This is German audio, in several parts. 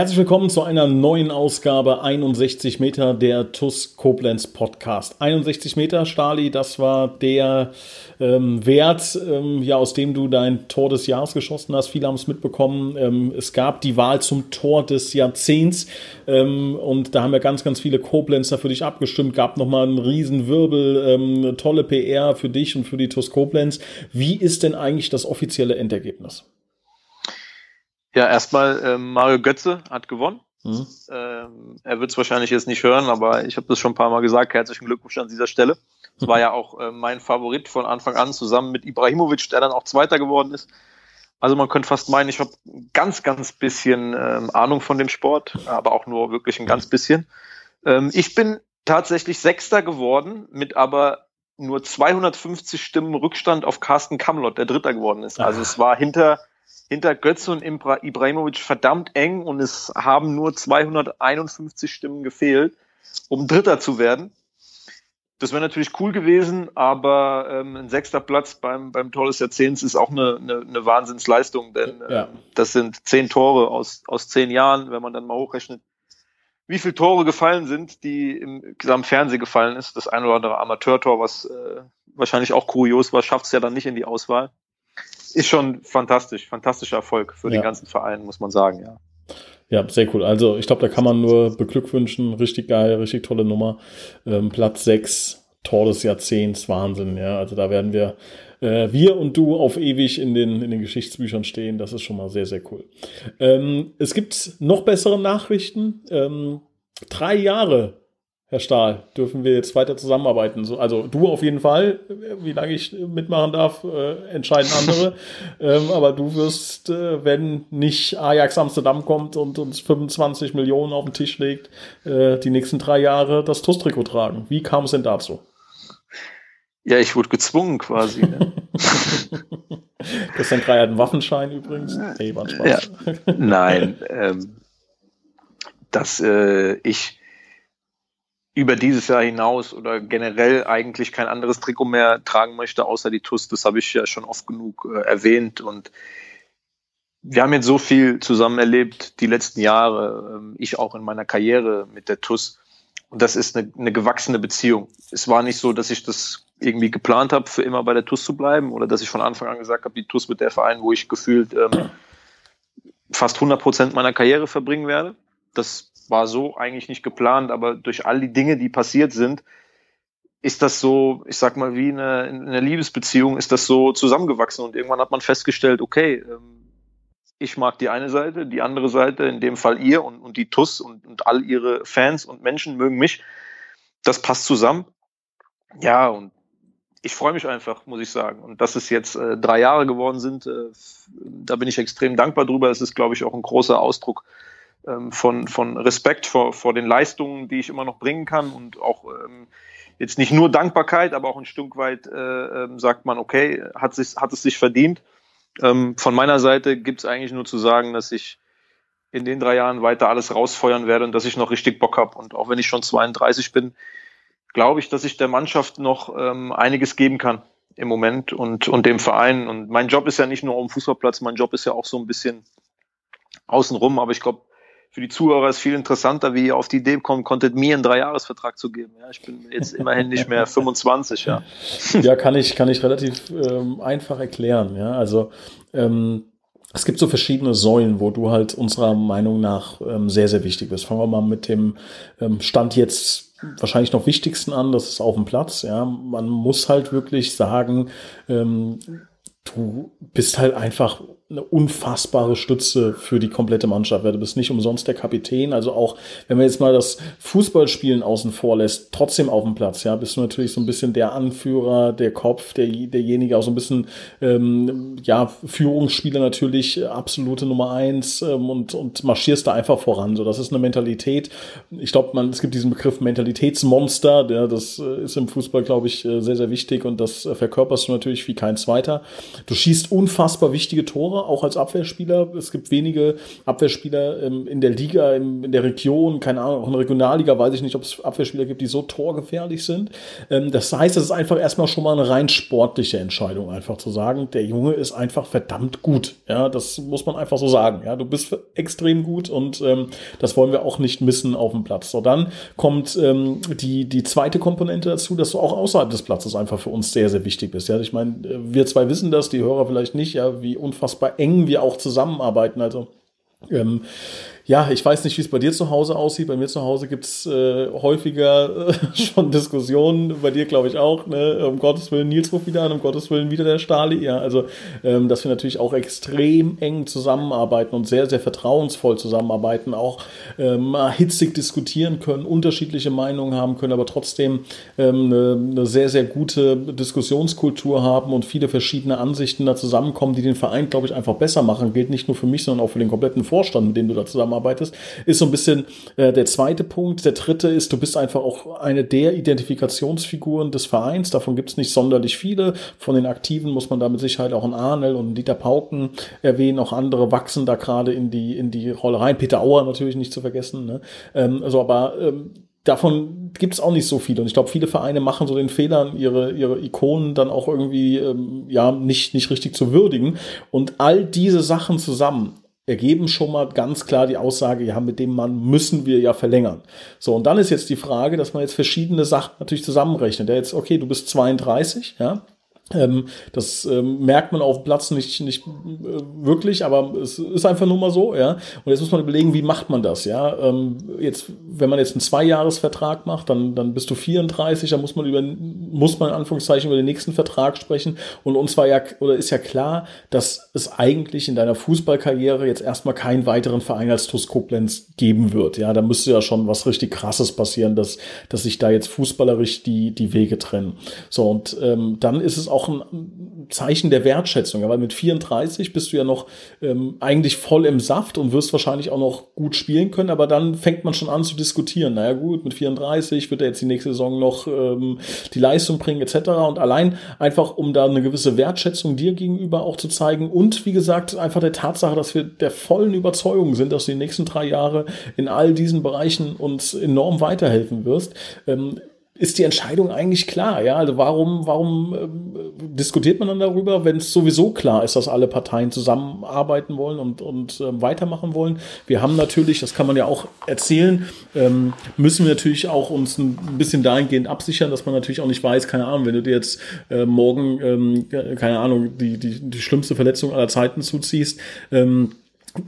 Herzlich willkommen zu einer neuen Ausgabe 61 Meter der TUS Koblenz Podcast. 61 Meter, Stali, das war der ähm, Wert, ähm, ja, aus dem du dein Tor des Jahres geschossen hast. Viele haben es mitbekommen. Ähm, es gab die Wahl zum Tor des Jahrzehnts ähm, und da haben ja ganz, ganz viele Koblenzer für dich abgestimmt. Gab nochmal einen riesen Wirbel, ähm, tolle PR für dich und für die TUS Koblenz. Wie ist denn eigentlich das offizielle Endergebnis? Ja, erstmal ähm, Mario Götze hat gewonnen. Mhm. Ähm, er wird es wahrscheinlich jetzt nicht hören, aber ich habe das schon ein paar Mal gesagt. Herzlichen Glückwunsch an dieser Stelle. Es war ja auch äh, mein Favorit von Anfang an, zusammen mit Ibrahimovic, der dann auch Zweiter geworden ist. Also man könnte fast meinen, ich habe ganz, ganz bisschen ähm, Ahnung von dem Sport, aber auch nur wirklich ein ganz bisschen. Ähm, ich bin tatsächlich Sechster geworden, mit aber nur 250 Stimmen Rückstand auf Carsten Kamlott, der Dritter geworden ist. Also es war hinter hinter Götze und Ibrahimovic verdammt eng und es haben nur 251 Stimmen gefehlt, um Dritter zu werden. Das wäre natürlich cool gewesen, aber ähm, ein sechster Platz beim, beim Tor des Jahrzehnts ist auch eine, eine, eine Wahnsinnsleistung, denn äh, ja. das sind zehn Tore aus, aus zehn Jahren, wenn man dann mal hochrechnet, wie viele Tore gefallen sind, die im gesamten Fernsehen gefallen ist. Das ein oder andere Amateurtor, was äh, wahrscheinlich auch kurios war, schafft es ja dann nicht in die Auswahl ist schon fantastisch, fantastischer Erfolg für ja. den ganzen Verein, muss man sagen, ja. Ja, sehr cool. Also ich glaube, da kann man nur beglückwünschen. Richtig geil, richtig tolle Nummer. Ähm, Platz 6, Tor des Jahrzehnts, Wahnsinn. Ja, also da werden wir, äh, wir und du auf ewig in den, in den Geschichtsbüchern stehen. Das ist schon mal sehr, sehr cool. Ähm, es gibt noch bessere Nachrichten. Ähm, drei Jahre Herr Stahl, dürfen wir jetzt weiter zusammenarbeiten? also du auf jeden Fall, wie lange ich mitmachen darf, äh, entscheiden andere. ähm, aber du wirst, äh, wenn nicht Ajax Amsterdam kommt und uns 25 Millionen auf den Tisch legt, äh, die nächsten drei Jahre das TUS-Trikot tragen. Wie kam es denn dazu? Ja, ich wurde gezwungen quasi. Ne? Christian Krei hat einen Waffenschein übrigens. Hey, war Spaß. Ja, nein, ähm, dass äh, ich über dieses Jahr hinaus oder generell eigentlich kein anderes Trikot mehr tragen möchte, außer die TUS. Das habe ich ja schon oft genug äh, erwähnt. Und wir haben jetzt so viel zusammen erlebt die letzten Jahre, ähm, ich auch in meiner Karriere mit der TUS. Und das ist eine, eine gewachsene Beziehung. Es war nicht so, dass ich das irgendwie geplant habe, für immer bei der TUS zu bleiben oder dass ich von Anfang an gesagt habe, die TUS wird der Verein, wo ich gefühlt ähm, fast 100 Prozent meiner Karriere verbringen werde. Das war so eigentlich nicht geplant, aber durch all die Dinge, die passiert sind, ist das so, ich sag mal, wie eine, in einer Liebesbeziehung ist das so zusammengewachsen und irgendwann hat man festgestellt, okay, ähm, ich mag die eine Seite, die andere Seite, in dem Fall ihr und, und die TUS und, und all ihre Fans und Menschen mögen mich. Das passt zusammen. Ja, und ich freue mich einfach, muss ich sagen. Und dass es jetzt äh, drei Jahre geworden sind, äh, da bin ich extrem dankbar drüber. Es ist, glaube ich, auch ein großer Ausdruck ähm, von, von Respekt vor, vor den Leistungen, die ich immer noch bringen kann und auch ähm, jetzt nicht nur Dankbarkeit, aber auch ein Stück weit äh, äh, sagt man, okay, hat, sich, hat es sich verdient. Ähm, von meiner Seite gibt es eigentlich nur zu sagen, dass ich in den drei Jahren weiter alles rausfeuern werde und dass ich noch richtig Bock habe. Und auch wenn ich schon 32 bin, glaube ich, dass ich der Mannschaft noch ähm, einiges geben kann im Moment und, und dem Verein. Und mein Job ist ja nicht nur am Fußballplatz, mein Job ist ja auch so ein bisschen außenrum, aber ich glaube, für die Zuhörer ist viel interessanter, wie ihr auf die Idee kommen konntet, mir einen Dreijahresvertrag zu geben. Ja, ich bin jetzt immerhin nicht mehr 25, ja. Ja, kann ich, kann ich relativ ähm, einfach erklären. Ja, also ähm, es gibt so verschiedene Säulen, wo du halt unserer Meinung nach ähm, sehr, sehr wichtig bist. Fangen wir mal mit dem ähm, Stand jetzt wahrscheinlich noch wichtigsten an, das ist auf dem Platz. Ja, man muss halt wirklich sagen, ähm, du bist halt einfach eine unfassbare Stütze für die komplette Mannschaft. Du bist nicht umsonst der Kapitän. Also auch, wenn man jetzt mal das Fußballspielen außen vor lässt, trotzdem auf dem Platz, ja, bist du natürlich so ein bisschen der Anführer, der Kopf, der, derjenige, auch so ein bisschen, ähm, ja, Führungsspieler natürlich, absolute Nummer eins ähm, und, und marschierst da einfach voran. So, das ist eine Mentalität. Ich glaube, man, es gibt diesen Begriff Mentalitätsmonster, der, das äh, ist im Fußball, glaube ich, äh, sehr, sehr wichtig und das äh, verkörperst du natürlich wie kein zweiter. Du schießt unfassbar wichtige Tore auch als Abwehrspieler. Es gibt wenige Abwehrspieler ähm, in der Liga, in, in, der Region, keine Ahnung, auch in der Regionalliga weiß ich nicht, ob es Abwehrspieler gibt, die so torgefährlich sind. Ähm, das heißt, es ist einfach erstmal schon mal eine rein sportliche Entscheidung, einfach zu sagen, der Junge ist einfach verdammt gut. Ja, das muss man einfach so sagen. Ja, du bist extrem gut und ähm, das wollen wir auch nicht missen auf dem Platz. So, dann kommt ähm, die, die zweite Komponente dazu, dass du auch außerhalb des Platzes einfach für uns sehr, sehr wichtig bist. Ja, ich meine, wir zwei wissen das, die Hörer vielleicht nicht, ja, wie unfassbar eng wir auch zusammenarbeiten. Also ähm, ja, ich weiß nicht, wie es bei dir zu Hause aussieht. Bei mir zu Hause gibt es äh, häufiger äh, schon Diskussionen, bei dir glaube ich auch, ne? um Gottes Willen Nils ruft wieder an, um Gottes Willen wieder der Stali. Ja, also, ähm, dass wir natürlich auch extrem eng zusammenarbeiten und sehr, sehr vertrauensvoll zusammenarbeiten, auch ähm, hitzig diskutieren können, unterschiedliche Meinungen haben können, aber trotzdem ähm, eine, eine sehr, sehr gute Diskussionskultur haben und viele verschiedene Ansichten da zusammenkommen, die den Verein, glaube ich, einfach besser machen. Gilt nicht nur für mich, sondern auch für den kompletten Vorstand, mit dem du da zusammenarbeitest zusammenarbeitest, ist so ein bisschen äh, der zweite Punkt. Der dritte ist, du bist einfach auch eine der Identifikationsfiguren des Vereins. Davon gibt es nicht sonderlich viele. Von den Aktiven muss man da mit Sicherheit auch einen Arnel und einen Dieter Pauken erwähnen. Auch andere wachsen da gerade in die, in die Rolle rein. Peter Auer natürlich nicht zu vergessen. Ne? Ähm, also, aber ähm, davon gibt es auch nicht so viele. Und ich glaube, viele Vereine machen so den Fehler, ihre, ihre Ikonen dann auch irgendwie ähm, ja nicht, nicht richtig zu würdigen. Und all diese Sachen zusammen ergeben schon mal ganz klar die Aussage, ja, mit dem Mann müssen wir ja verlängern. So, und dann ist jetzt die Frage, dass man jetzt verschiedene Sachen natürlich zusammenrechnet. Der jetzt, okay, du bist 32, ja, das ähm, merkt man auf Platz nicht, nicht äh, wirklich, aber es ist einfach nur mal so, ja. Und jetzt muss man überlegen, wie macht man das, ja. Ähm, jetzt, wenn man jetzt einen Zweijahresvertrag macht, dann, dann bist du 34, dann muss man über, muss man in Anführungszeichen über den nächsten Vertrag sprechen. Und uns war ja, oder ist ja klar, dass es eigentlich in deiner Fußballkarriere jetzt erstmal keinen weiteren Verein als TuS Koblenz geben wird, ja. Da müsste ja schon was richtig krasses passieren, dass, dass sich da jetzt fußballerisch die, die Wege trennen. So, und ähm, dann ist es auch auch ein Zeichen der Wertschätzung, weil mit 34 bist du ja noch ähm, eigentlich voll im Saft und wirst wahrscheinlich auch noch gut spielen können, aber dann fängt man schon an zu diskutieren. Naja gut, mit 34 wird er jetzt die nächste Saison noch ähm, die Leistung bringen etc. Und allein einfach, um da eine gewisse Wertschätzung dir gegenüber auch zu zeigen und wie gesagt, einfach der Tatsache, dass wir der vollen Überzeugung sind, dass du die nächsten drei Jahre in all diesen Bereichen uns enorm weiterhelfen wirst, ähm, ist die Entscheidung eigentlich klar. Ja, also warum, warum äh, diskutiert man dann darüber, wenn es sowieso klar ist, dass alle Parteien zusammenarbeiten wollen und, und äh, weitermachen wollen? Wir haben natürlich, das kann man ja auch erzählen, ähm, müssen wir natürlich auch uns ein bisschen dahingehend absichern, dass man natürlich auch nicht weiß, keine Ahnung, wenn du dir jetzt äh, morgen, ähm, keine Ahnung, die, die, die schlimmste Verletzung aller Zeiten zuziehst, ähm,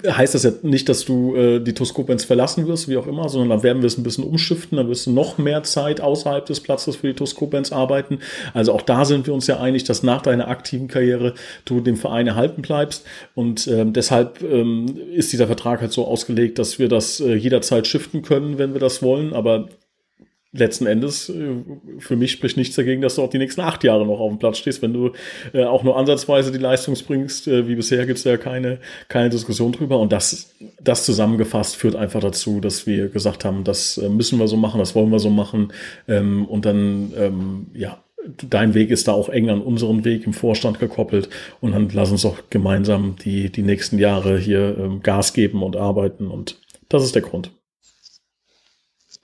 heißt das ja nicht, dass du äh, die Toskopens verlassen wirst, wie auch immer, sondern dann werden wir es ein bisschen umschiften, dann wirst du noch mehr Zeit außerhalb des Platzes für die Toskopens arbeiten. Also auch da sind wir uns ja einig, dass nach deiner aktiven Karriere du dem Verein erhalten bleibst. Und ähm, deshalb ähm, ist dieser Vertrag halt so ausgelegt, dass wir das äh, jederzeit shiften können, wenn wir das wollen. Aber letzten Endes, äh, für mich spricht nichts dagegen, dass du auch die nächsten acht Jahre noch auf dem Platz stehst. Wenn du äh, auch nur ansatzweise die Leistung bringst, äh, wie bisher gibt es ja keine, keine Diskussion drüber. Und das, das zusammengefasst führt einfach dazu, dass wir gesagt haben, das müssen wir so machen, das wollen wir so machen. Ähm, und dann, ähm, ja, dein Weg ist da auch eng an unseren Weg im Vorstand gekoppelt. Und dann lass uns doch gemeinsam die, die nächsten Jahre hier ähm, Gas geben und arbeiten. Und das ist der Grund.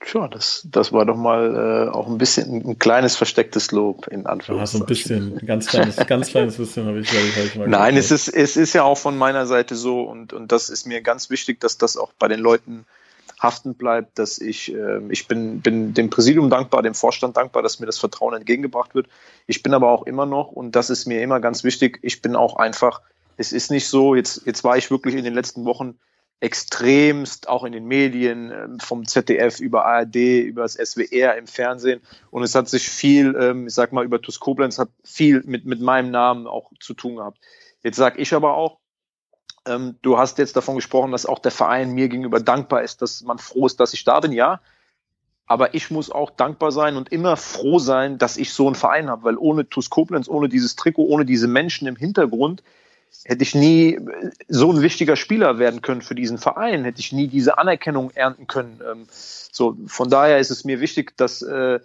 Tja, das, das war doch mal äh, auch ein bisschen ein kleines verstecktes Lob in Anführungszeichen. Ja, so ein bisschen, ein ganz kleines, ganz kleines bisschen habe ich, ich, ich mal Nein, es ist, es ist ja auch von meiner Seite so und, und das ist mir ganz wichtig, dass das auch bei den Leuten haften bleibt, dass ich, äh, ich bin, bin dem Präsidium dankbar, dem Vorstand dankbar, dass mir das Vertrauen entgegengebracht wird. Ich bin aber auch immer noch, und das ist mir immer ganz wichtig, ich bin auch einfach, es ist nicht so, jetzt, jetzt war ich wirklich in den letzten Wochen extremst, auch in den Medien, ähm, vom ZDF über ARD, über das SWR im Fernsehen. Und es hat sich viel, ähm, ich sag mal, über TuS Koblenz hat viel mit, mit meinem Namen auch zu tun gehabt. Jetzt sage ich aber auch, Ähm, du hast jetzt davon gesprochen, dass auch der Verein mir gegenüber dankbar ist, dass man froh ist, dass ich da bin. Ja, aber ich muss auch dankbar sein und immer froh sein, dass ich so einen Verein habe, weil ohne TuS Koblenz, ohne dieses Trikot, ohne diese Menschen im Hintergrund hätte ich nie so ein wichtiger Spieler werden können für diesen Verein, hätte ich nie diese Anerkennung ernten können. Ähm, so, von daher ist es mir wichtig, dass äh,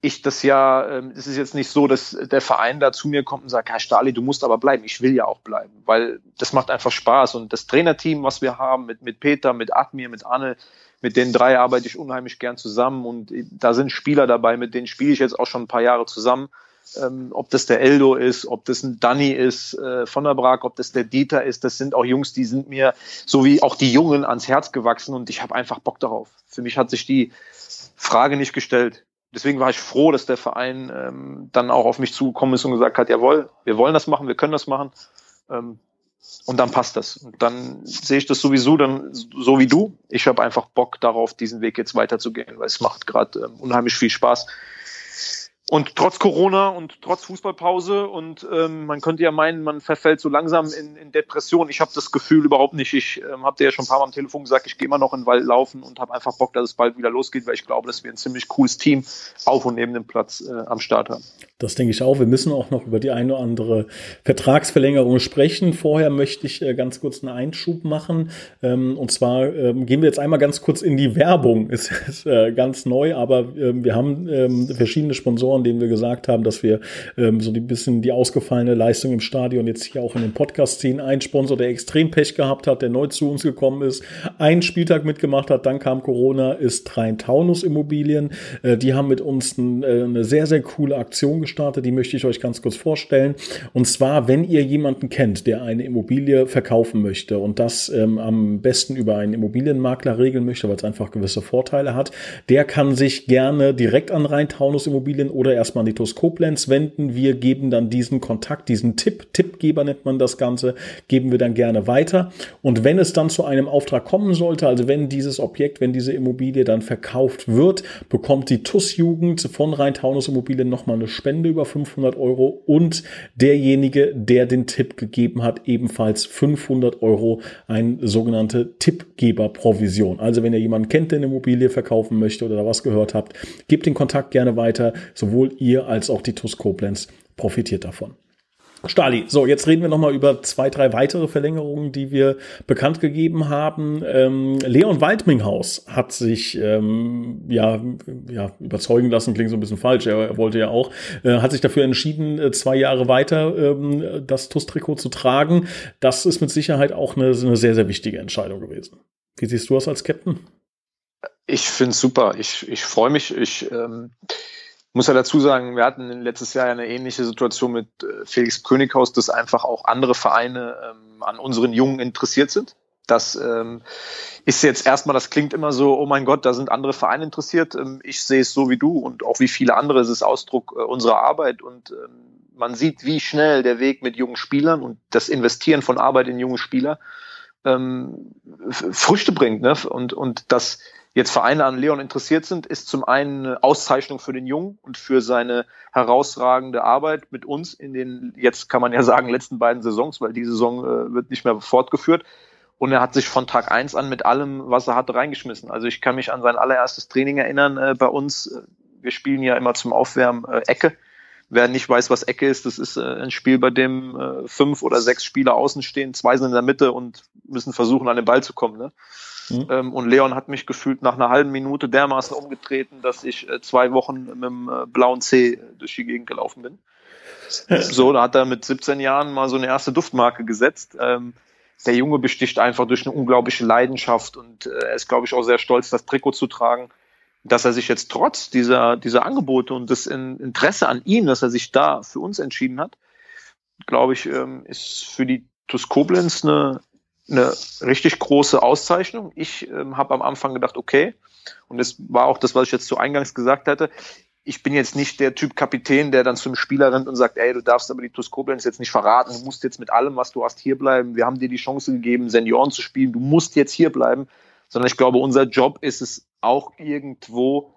ich das ja, äh, es ist jetzt nicht so, dass der Verein da zu mir kommt und sagt, Herr Stali, du musst aber bleiben. Ich will ja auch bleiben, weil das macht einfach Spaß. Und das Trainerteam, was wir haben, mit, mit Peter, mit Admir, mit Anne, mit den drei arbeite ich unheimlich gern zusammen und da sind Spieler dabei, mit denen spiele ich jetzt auch schon ein paar Jahre zusammen. Ähm, ob das der Eldo ist, ob das ein Danny ist äh, von der Brag, ob das der Dieter ist, das sind auch Jungs, die sind mir, so wie auch die Jungen, ans Herz gewachsen und ich habe einfach Bock darauf. Für mich hat sich die Frage nicht gestellt. Deswegen war ich froh, dass der Verein ähm, dann auch auf mich zugekommen ist und gesagt hat, jawohl, wir wollen das machen, wir können das machen. Ähm, und dann passt das. Und dann sehe ich das sowieso dann so wie du. Ich habe einfach Bock darauf, diesen Weg jetzt weiterzugehen, weil es macht gerade ähm, unheimlich viel Spaß. Und trotz Corona und trotz Fußballpause und ähm, man könnte ja meinen, man verfällt so langsam in, in Depression. Ich habe das Gefühl überhaupt nicht. Ich ähm, habe dir ja schon ein paar Mal am Telefon gesagt, ich gehe immer noch in den Wald laufen und habe einfach Bock, dass es bald wieder losgeht, weil ich glaube, dass wir ein ziemlich cooles Team auf und neben dem Platz äh, am Start haben. Das denke ich auch. Wir müssen auch noch über die eine oder andere Vertragsverlängerung sprechen. Vorher möchte ich äh, ganz kurz einen Einschub machen. Ähm, und zwar ähm, gehen wir jetzt einmal ganz kurz in die Werbung. Es ist äh, ganz neu, aber ähm, wir haben ähm, verschiedene Sponsoren, denen wir gesagt haben, dass wir ähm, so ein bisschen die ausgefallene Leistung im Stadion jetzt hier auch in den Podcast ziehen. Ein Sponsor, der extrem Pech gehabt hat, der neu zu uns gekommen ist, einen Spieltag mitgemacht hat, dann kam Corona, ist Trein Taunus Immobilien. Äh, die haben mit uns ein, äh, eine sehr, sehr coole Aktion gestartet starte, die möchte ich euch ganz kurz vorstellen. Und zwar, wenn ihr jemanden kennt, der eine Immobilie verkaufen möchte und das ähm, am besten über einen Immobilienmakler regeln möchte, weil es einfach gewisse Vorteile hat, der kann sich gerne direkt an Rhein-Taunus Immobilien oder erstmal an die TUS Koblenz wenden. Wir geben dann diesen Kontakt, diesen Tipp, Tippgeber nennt man das Ganze, geben wir dann gerne weiter. Und wenn es dann zu einem Auftrag kommen sollte, also wenn dieses Objekt, wenn diese Immobilie dann verkauft wird, bekommt die TUS-Jugend von Rhein-Taunus Immobilien nochmal eine Spende Spende über 500 Euro und derjenige, der den Tipp gegeben hat, ebenfalls 500 Euro, eine sogenannte Tippgeberprovision. Also wenn ihr jemanden kennt, der eine Immobilie verkaufen möchte oder da was gehört habt, gebt den Kontakt gerne weiter. Sowohl ihr als auch die TUS Koblenz profitiert davon. Stali, so, jetzt reden wir nochmal über zwei, drei weitere Verlängerungen, die wir bekannt gegeben haben. Ähm, Leon Waldminghaus hat sich ähm, ja, ja überzeugen lassen, klingt so ein bisschen falsch, er, er wollte ja auch, äh, hat sich dafür entschieden, äh, zwei Jahre weiter ähm, das TUS-Trikot zu tragen. Das ist mit Sicherheit auch eine, eine sehr, sehr wichtige Entscheidung gewesen. Wie siehst du das als Captain? Ich finde es super. Ich, ich freue mich. Ich ähm muss ja dazu sagen, wir hatten letztes Jahr eine ähnliche Situation mit äh, Felix Könighaus, dass einfach auch andere Vereine ähm, an unseren Jungen interessiert sind. Das ähm, ist jetzt erstmal, das klingt immer so, oh mein Gott, da sind andere Vereine interessiert. Ähm, ich sehe es so wie du und auch wie viele andere. Es ist Ausdruck äh, unserer Arbeit und ähm, man sieht, wie schnell der Weg mit jungen Spielern und das Investieren von Arbeit in junge Spieler ähm, Früchte bringt. Ne? Und, und das jetzt Vereine an Leon interessiert sind, ist zum einen eine Auszeichnung für den Jungen und für seine herausragende Arbeit mit uns in den, jetzt kann man ja sagen, letzten beiden Saisons, weil die Saison äh, wird nicht mehr fortgeführt. Und er hat sich von Tag eins an mit allem, was er hatte, reingeschmissen. Also ich kann mich an sein allererstes Training erinnern äh, bei uns. Wir spielen ja immer zum Aufwärmen äh, Ecke. Wer nicht weiß, was Ecke ist, das ist äh, ein Spiel, bei dem äh, fünf oder sechs Spieler außen stehen, zwei sind in der Mitte und müssen versuchen, an den Ball zu kommen. Ne? Mhm. Ähm, und Leon hat mich gefühlt nach einer halben Minute dermaßen umgetreten, dass ich äh, zwei Wochen mit dem äh, blauen C durch die Gegend gelaufen bin. so, da hat er mit 17 Jahren mal so eine erste Duftmarke gesetzt. Ähm, der Junge besticht einfach durch eine unglaubliche Leidenschaft und äh, er ist, glaube ich, auch sehr stolz, das Trikot zu tragen. Dass er sich jetzt trotz dieser, dieser Angebote und des Interesse an ihm, dass er sich da für uns entschieden hat, glaube ich, ähm, ist für die TuS Koblenz eine, eine richtig große Auszeichnung. Ich ähm, habe am Anfang gedacht, okay, und das war auch das, was ich jetzt zu Eingangs gesagt hatte. Ich bin jetzt nicht der Typ Kapitän, der dann zum Spieler rennt und sagt, ey, du darfst aber die TuS jetzt nicht verraten, du musst jetzt mit allem, was du hast, hier bleiben. Wir haben dir die Chance gegeben, Senioren zu spielen, du musst jetzt hier bleiben. Sondern ich glaube, unser Job ist es auch irgendwo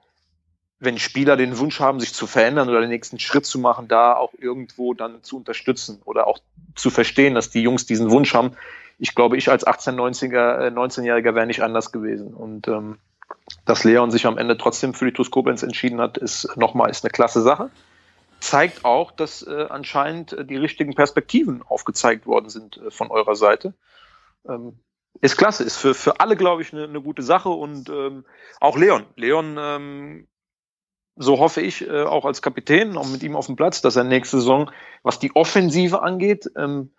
wenn Spieler den Wunsch haben, sich zu verändern oder den nächsten Schritt zu machen, da auch irgendwo dann zu unterstützen oder auch zu verstehen, dass die Jungs diesen Wunsch haben. Ich glaube, ich als 18, 90er, 19-Jähriger wäre nicht anders gewesen. Und ähm, dass Leon sich am Ende trotzdem für die TuS Koblenz entschieden hat, ist nochmal ist eine klasse Sache. Zeigt auch, dass äh, anscheinend äh, die richtigen Perspektiven aufgezeigt worden sind äh, von eurer Seite. Ähm, ist klasse, ist für, für alle, glaube ich, eine, eine gute Sache und ähm, auch Leon. Leon, ähm, so hoffe ich, äh, auch als Kapitän, auch mit ihm auf dem Platz, dass er nächste Saison, was die Offensive angeht, ähm,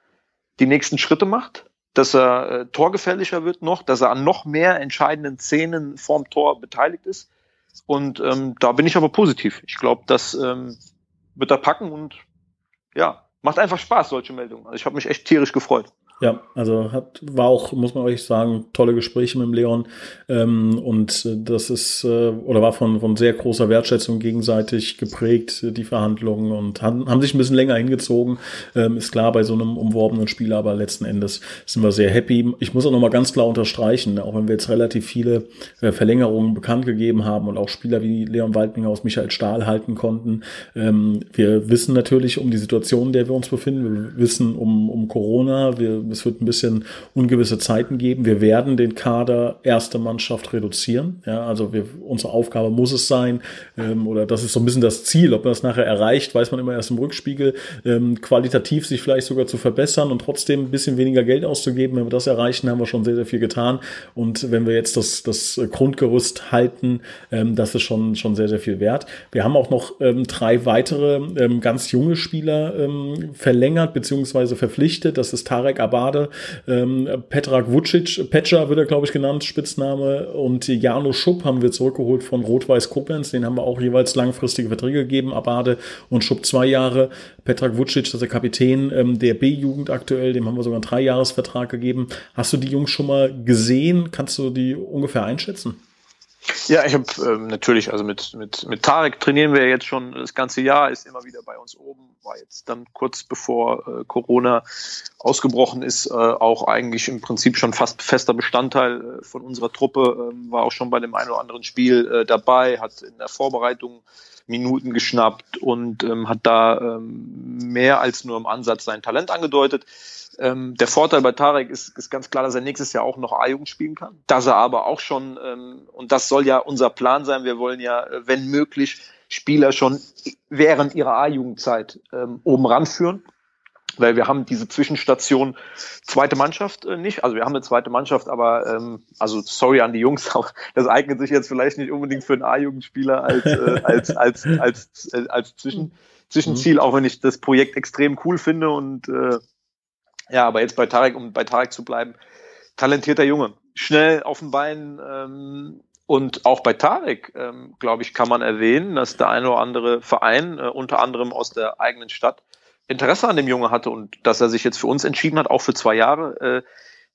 die nächsten Schritte macht, dass er äh, torgefährlicher wird noch, dass er an noch mehr entscheidenden Szenen vorm Tor beteiligt ist. Und ähm, da bin ich aber positiv. Ich glaube, das ähm, wird er packen und ja, macht einfach Spaß, solche Meldungen. Also ich habe mich echt tierisch gefreut. Ja, also hat, war auch, muss man euch sagen, tolle Gespräche mit dem Leon. Ähm, und das ist, äh, oder war von, von sehr großer Wertschätzung gegenseitig geprägt, die Verhandlungen und haben, haben sich ein bisschen länger hingezogen. Ähm, ist klar bei so einem umworbenen Spieler, aber letzten Endes sind wir sehr happy. Ich muss auch nochmal ganz klar unterstreichen, auch wenn wir jetzt relativ viele äh, Verlängerungen bekannt gegeben haben und auch Spieler wie Leon Waldminger aus Michael Stahl halten konnten. Ähm, wir wissen natürlich um die Situation, in der wir uns befinden. Wir wissen um, um Corona. Wir es wird ein bisschen ungewisse Zeiten geben. Wir werden den Kader erste Mannschaft reduzieren. Ja, also wir, unsere Aufgabe muss es sein, ähm, oder das ist so ein bisschen das Ziel. Ob man das nachher erreicht, weiß man immer erst im Rückspiegel, ähm, qualitativ sich vielleicht sogar zu verbessern und trotzdem ein bisschen weniger Geld auszugeben. Wenn wir das erreichen, haben wir schon sehr, sehr viel getan. Und wenn wir jetzt das, das Grundgerüst halten, ähm, das ist schon, schon sehr, sehr viel wert. Wir haben auch noch ähm, drei weitere ähm, ganz junge Spieler ähm, verlängert bzw. verpflichtet. Das ist Tarek Abad Bade, ähm, Petrak Vucic, Petscher wird er, glaube ich, genannt, Spitzname, und Jano Schupp haben wir zurückgeholt von Rot-Weiß Koblenz, den haben wir auch jeweils langfristige Verträge gegeben, Abade und Schupp zwei Jahre, Petrak Vucic, das ist der Kapitän ähm, der B-Jugend aktuell, dem haben wir sogar einen Dreijahresvertrag gegeben. Hast du die Jungs schon mal gesehen? Kannst du die ungefähr einschätzen? Ja, ich habe ähm, natürlich, also mit, mit, mit Tarek trainieren wir jetzt schon das ganze Jahr, ist immer wieder bei uns oben, war jetzt dann kurz bevor äh, Corona ausgebrochen ist, äh, auch eigentlich im Prinzip schon fast fester Bestandteil äh, von unserer Truppe, äh, war auch schon bei dem einen oder anderen Spiel äh, dabei, hat in der Vorbereitung Minuten geschnappt und ähm, hat da ähm, mehr als nur im Ansatz sein Talent angedeutet. Ähm, der Vorteil bei Tarek ist, ist ganz klar, dass er nächstes Jahr auch noch A-Jugend spielen kann. Dass er aber auch schon, ähm, und das soll ja unser Plan sein, wir wollen ja, äh, wenn möglich, Spieler schon während ihrer A-Jugendzeit ähm, oben ranführen. Weil wir haben diese Zwischenstation zweite Mannschaft äh, nicht. Also wir haben eine zweite Mannschaft, aber ähm, also sorry an die Jungs, aber das eignet sich jetzt vielleicht nicht unbedingt für einen A-Jugendspieler als, äh, als, als, als, als, äh, als Zwischen, Zwischenziel, mhm. auch wenn ich das Projekt extrem cool finde und äh, ja, aber jetzt bei Tarek, um bei Tarek zu bleiben, talentierter Junge, schnell auf den Beinen ähm, und auch bei Tarek, ähm, glaube ich, kann man erwähnen, dass der eine oder andere Verein, äh, unter anderem aus der eigenen Stadt, Interesse an dem Junge hatte und dass er sich jetzt für uns entschieden hat, auch für zwei Jahre, äh,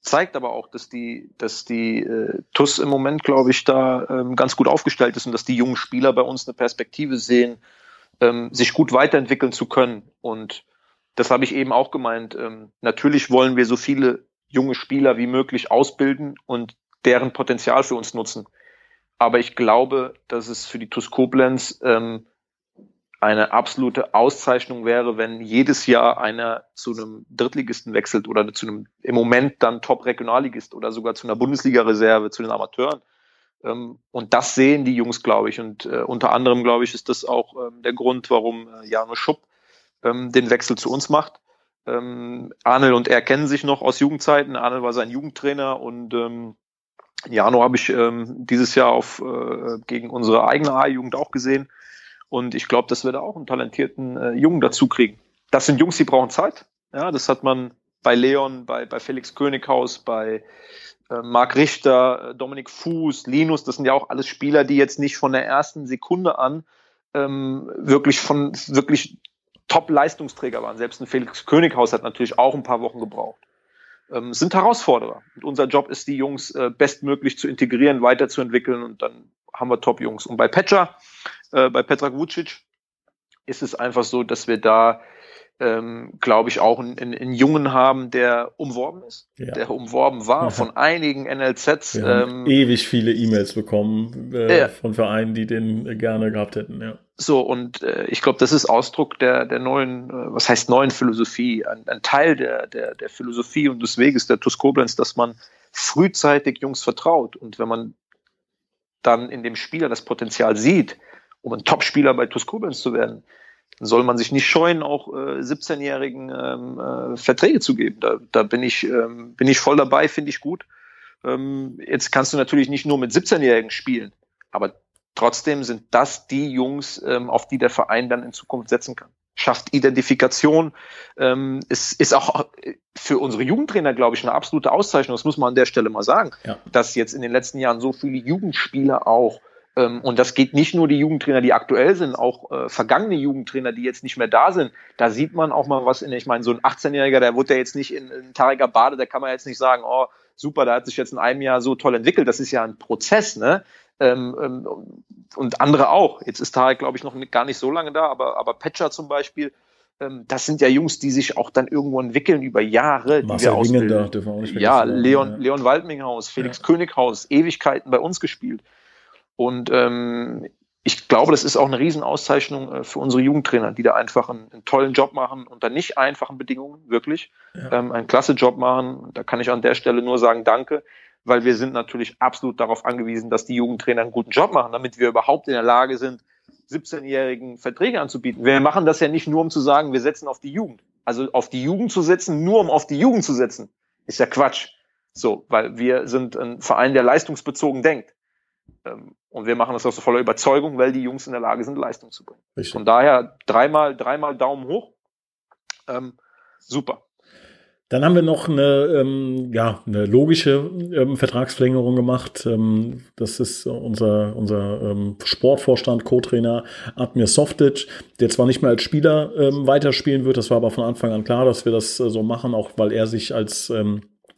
zeigt aber auch, dass die, dass die äh, TUS im Moment, glaube ich, da ähm, ganz gut aufgestellt ist und dass die jungen Spieler bei uns eine Perspektive sehen, ähm, sich gut weiterentwickeln zu können. Und das habe ich eben auch gemeint. Ähm, natürlich wollen wir so viele junge Spieler wie möglich ausbilden und deren Potenzial für uns nutzen. Aber ich glaube, dass es für die TuS Koblenz ähm, eine absolute Auszeichnung wäre, wenn jedes Jahr einer zu einem Drittligisten wechselt oder zu einem im Moment dann Top-Regionalligist oder sogar zu einer Bundesliga-Reserve, zu den Amateuren. Ähm, und das sehen die Jungs, glaube ich. Und äh, unter anderem, glaube ich, ist das auch ähm, der Grund, warum äh, Jano Schupp ähm, den Wechsel zu uns macht. Arnel und er kennen sich noch aus Jugendzeiten. Arnel war sein Jugendtrainer und Jano habe ich ähm, dieses Jahr auf, äh, gegen unsere eigene A-Jugend auch gesehen. Und ich glaube, dass wir da auch einen talentierten äh, Jungen dazu kriegen. Das sind Jungs, die brauchen Zeit. Ja, das hat man bei Leon, bei, bei Felix Könighaus, bei äh, Marc Richter, äh, Dominik Fuß, Linus. Das sind ja auch alles Spieler, die jetzt nicht von der ersten Sekunde an ähm, wirklich von wirklich Top-Leistungsträger waren. Selbst ein Felix Könighaus hat natürlich auch ein paar Wochen gebraucht. Ähm, sind Herausforderer. Und unser Job ist, die Jungs äh, bestmöglich zu integrieren, weiterzuentwickeln und dann haben wir Top-Jungs. Und bei Petra, äh, bei Petra Vucic ist es einfach so, dass wir da ähm, glaube ich, auch einen, einen, Jungen haben, der umworben ist, ja. der umworben war von einigen NLZs. Ähm, ewig viele E-Mails bekommen äh, ja. von Vereinen, die den gerne gehabt hätten. Ja. So, und äh, ich glaube, das ist Ausdruck der, der neuen, äh, was heißt neuen Philosophie, ein, ein Teil der, der, der Philosophie und des Weges der TuS Koblenz, dass man frühzeitig Jungs vertraut. Und wenn man dann in dem Spieler das Potenzial sieht, um ein Top-Spieler bei TuS Koblenz zu werden, soll man sich nicht scheuen, auch äh, 17-Jährigen ähm, äh, Verträge zu geben. Da, da bin, ich, ähm, bin ich voll dabei, finde ich gut. Ähm, jetzt kannst du natürlich nicht nur mit 17-Jährigen spielen, aber trotzdem sind das die Jungs, ähm, auf die der Verein dann in Zukunft setzen kann. Schafft Identifikation, ähm, ist, ist auch für unsere Jugendtrainer, glaube ich, eine absolute Auszeichnung. Das muss man an der Stelle mal sagen, ja. dass jetzt in den letzten Jahren so viele Jugendspieler auch und das geht nicht nur die Jugendtrainer, die aktuell sind, auch äh, vergangene Jugendtrainer, die jetzt nicht mehr da sind. Da sieht man auch mal was in, ich meine, so ein 18-Jähriger, der wurde ja jetzt nicht in, in Tariger Bade, da kann man jetzt nicht sagen, oh, super, da hat sich jetzt in einem Jahr so toll entwickelt. Das ist ja ein Prozess, ne? Ähm, ähm, und andere auch. Jetzt ist Tarek, glaube ich, noch gar nicht so lange da, aber, aber Petscher zum Beispiel, ähm, das sind ja Jungs, die sich auch dann irgendwo entwickeln über Jahre. Marcel Wingender, dürfen wir auch nicht Ja, Leon, ja. Leon Waldminghaus, Felix ja. Könighaus, Ewigkeiten bei uns gespielt. Und ähm, ich glaube, das ist auch eine Riesenauszeichnung äh, für unsere Jugendtrainer, die da einfach einen, einen, tollen Job machen unter nicht einfachen Bedingungen, wirklich. Ja. Ähm, einen klasse Job machen. Da kann ich an der Stelle nur sagen, danke, weil wir sind natürlich absolut darauf angewiesen, dass die Jugendtrainer einen guten Job machen, damit wir überhaupt in der Lage sind, 17-Jährigen Verträge anzubieten. Wir machen das ja nicht nur, um zu sagen, wir setzen auf die Jugend. Also auf die Jugend zu setzen, nur um auf die Jugend zu setzen, ist ja Quatsch. So, weil wir sind ein Verein, der leistungsbezogen denkt. Ähm, und wir machen das aus voller Überzeugung, weil die Jungs in der Lage sind, Leistung zu bringen. Richtig. Von daher dreimal, dreimal Daumen hoch. Ähm, super. Dann haben wir noch eine, ähm, ja, eine logische ähm, Vertragsverlängerung gemacht. Ähm, das ist unser, unser ähm, Sportvorstand, Co-Trainer Admir Softic, der zwar nicht mehr als Spieler ähm, weiterspielen wird, das war aber von Anfang an klar, dass wir das äh, so machen, auch weil er sich als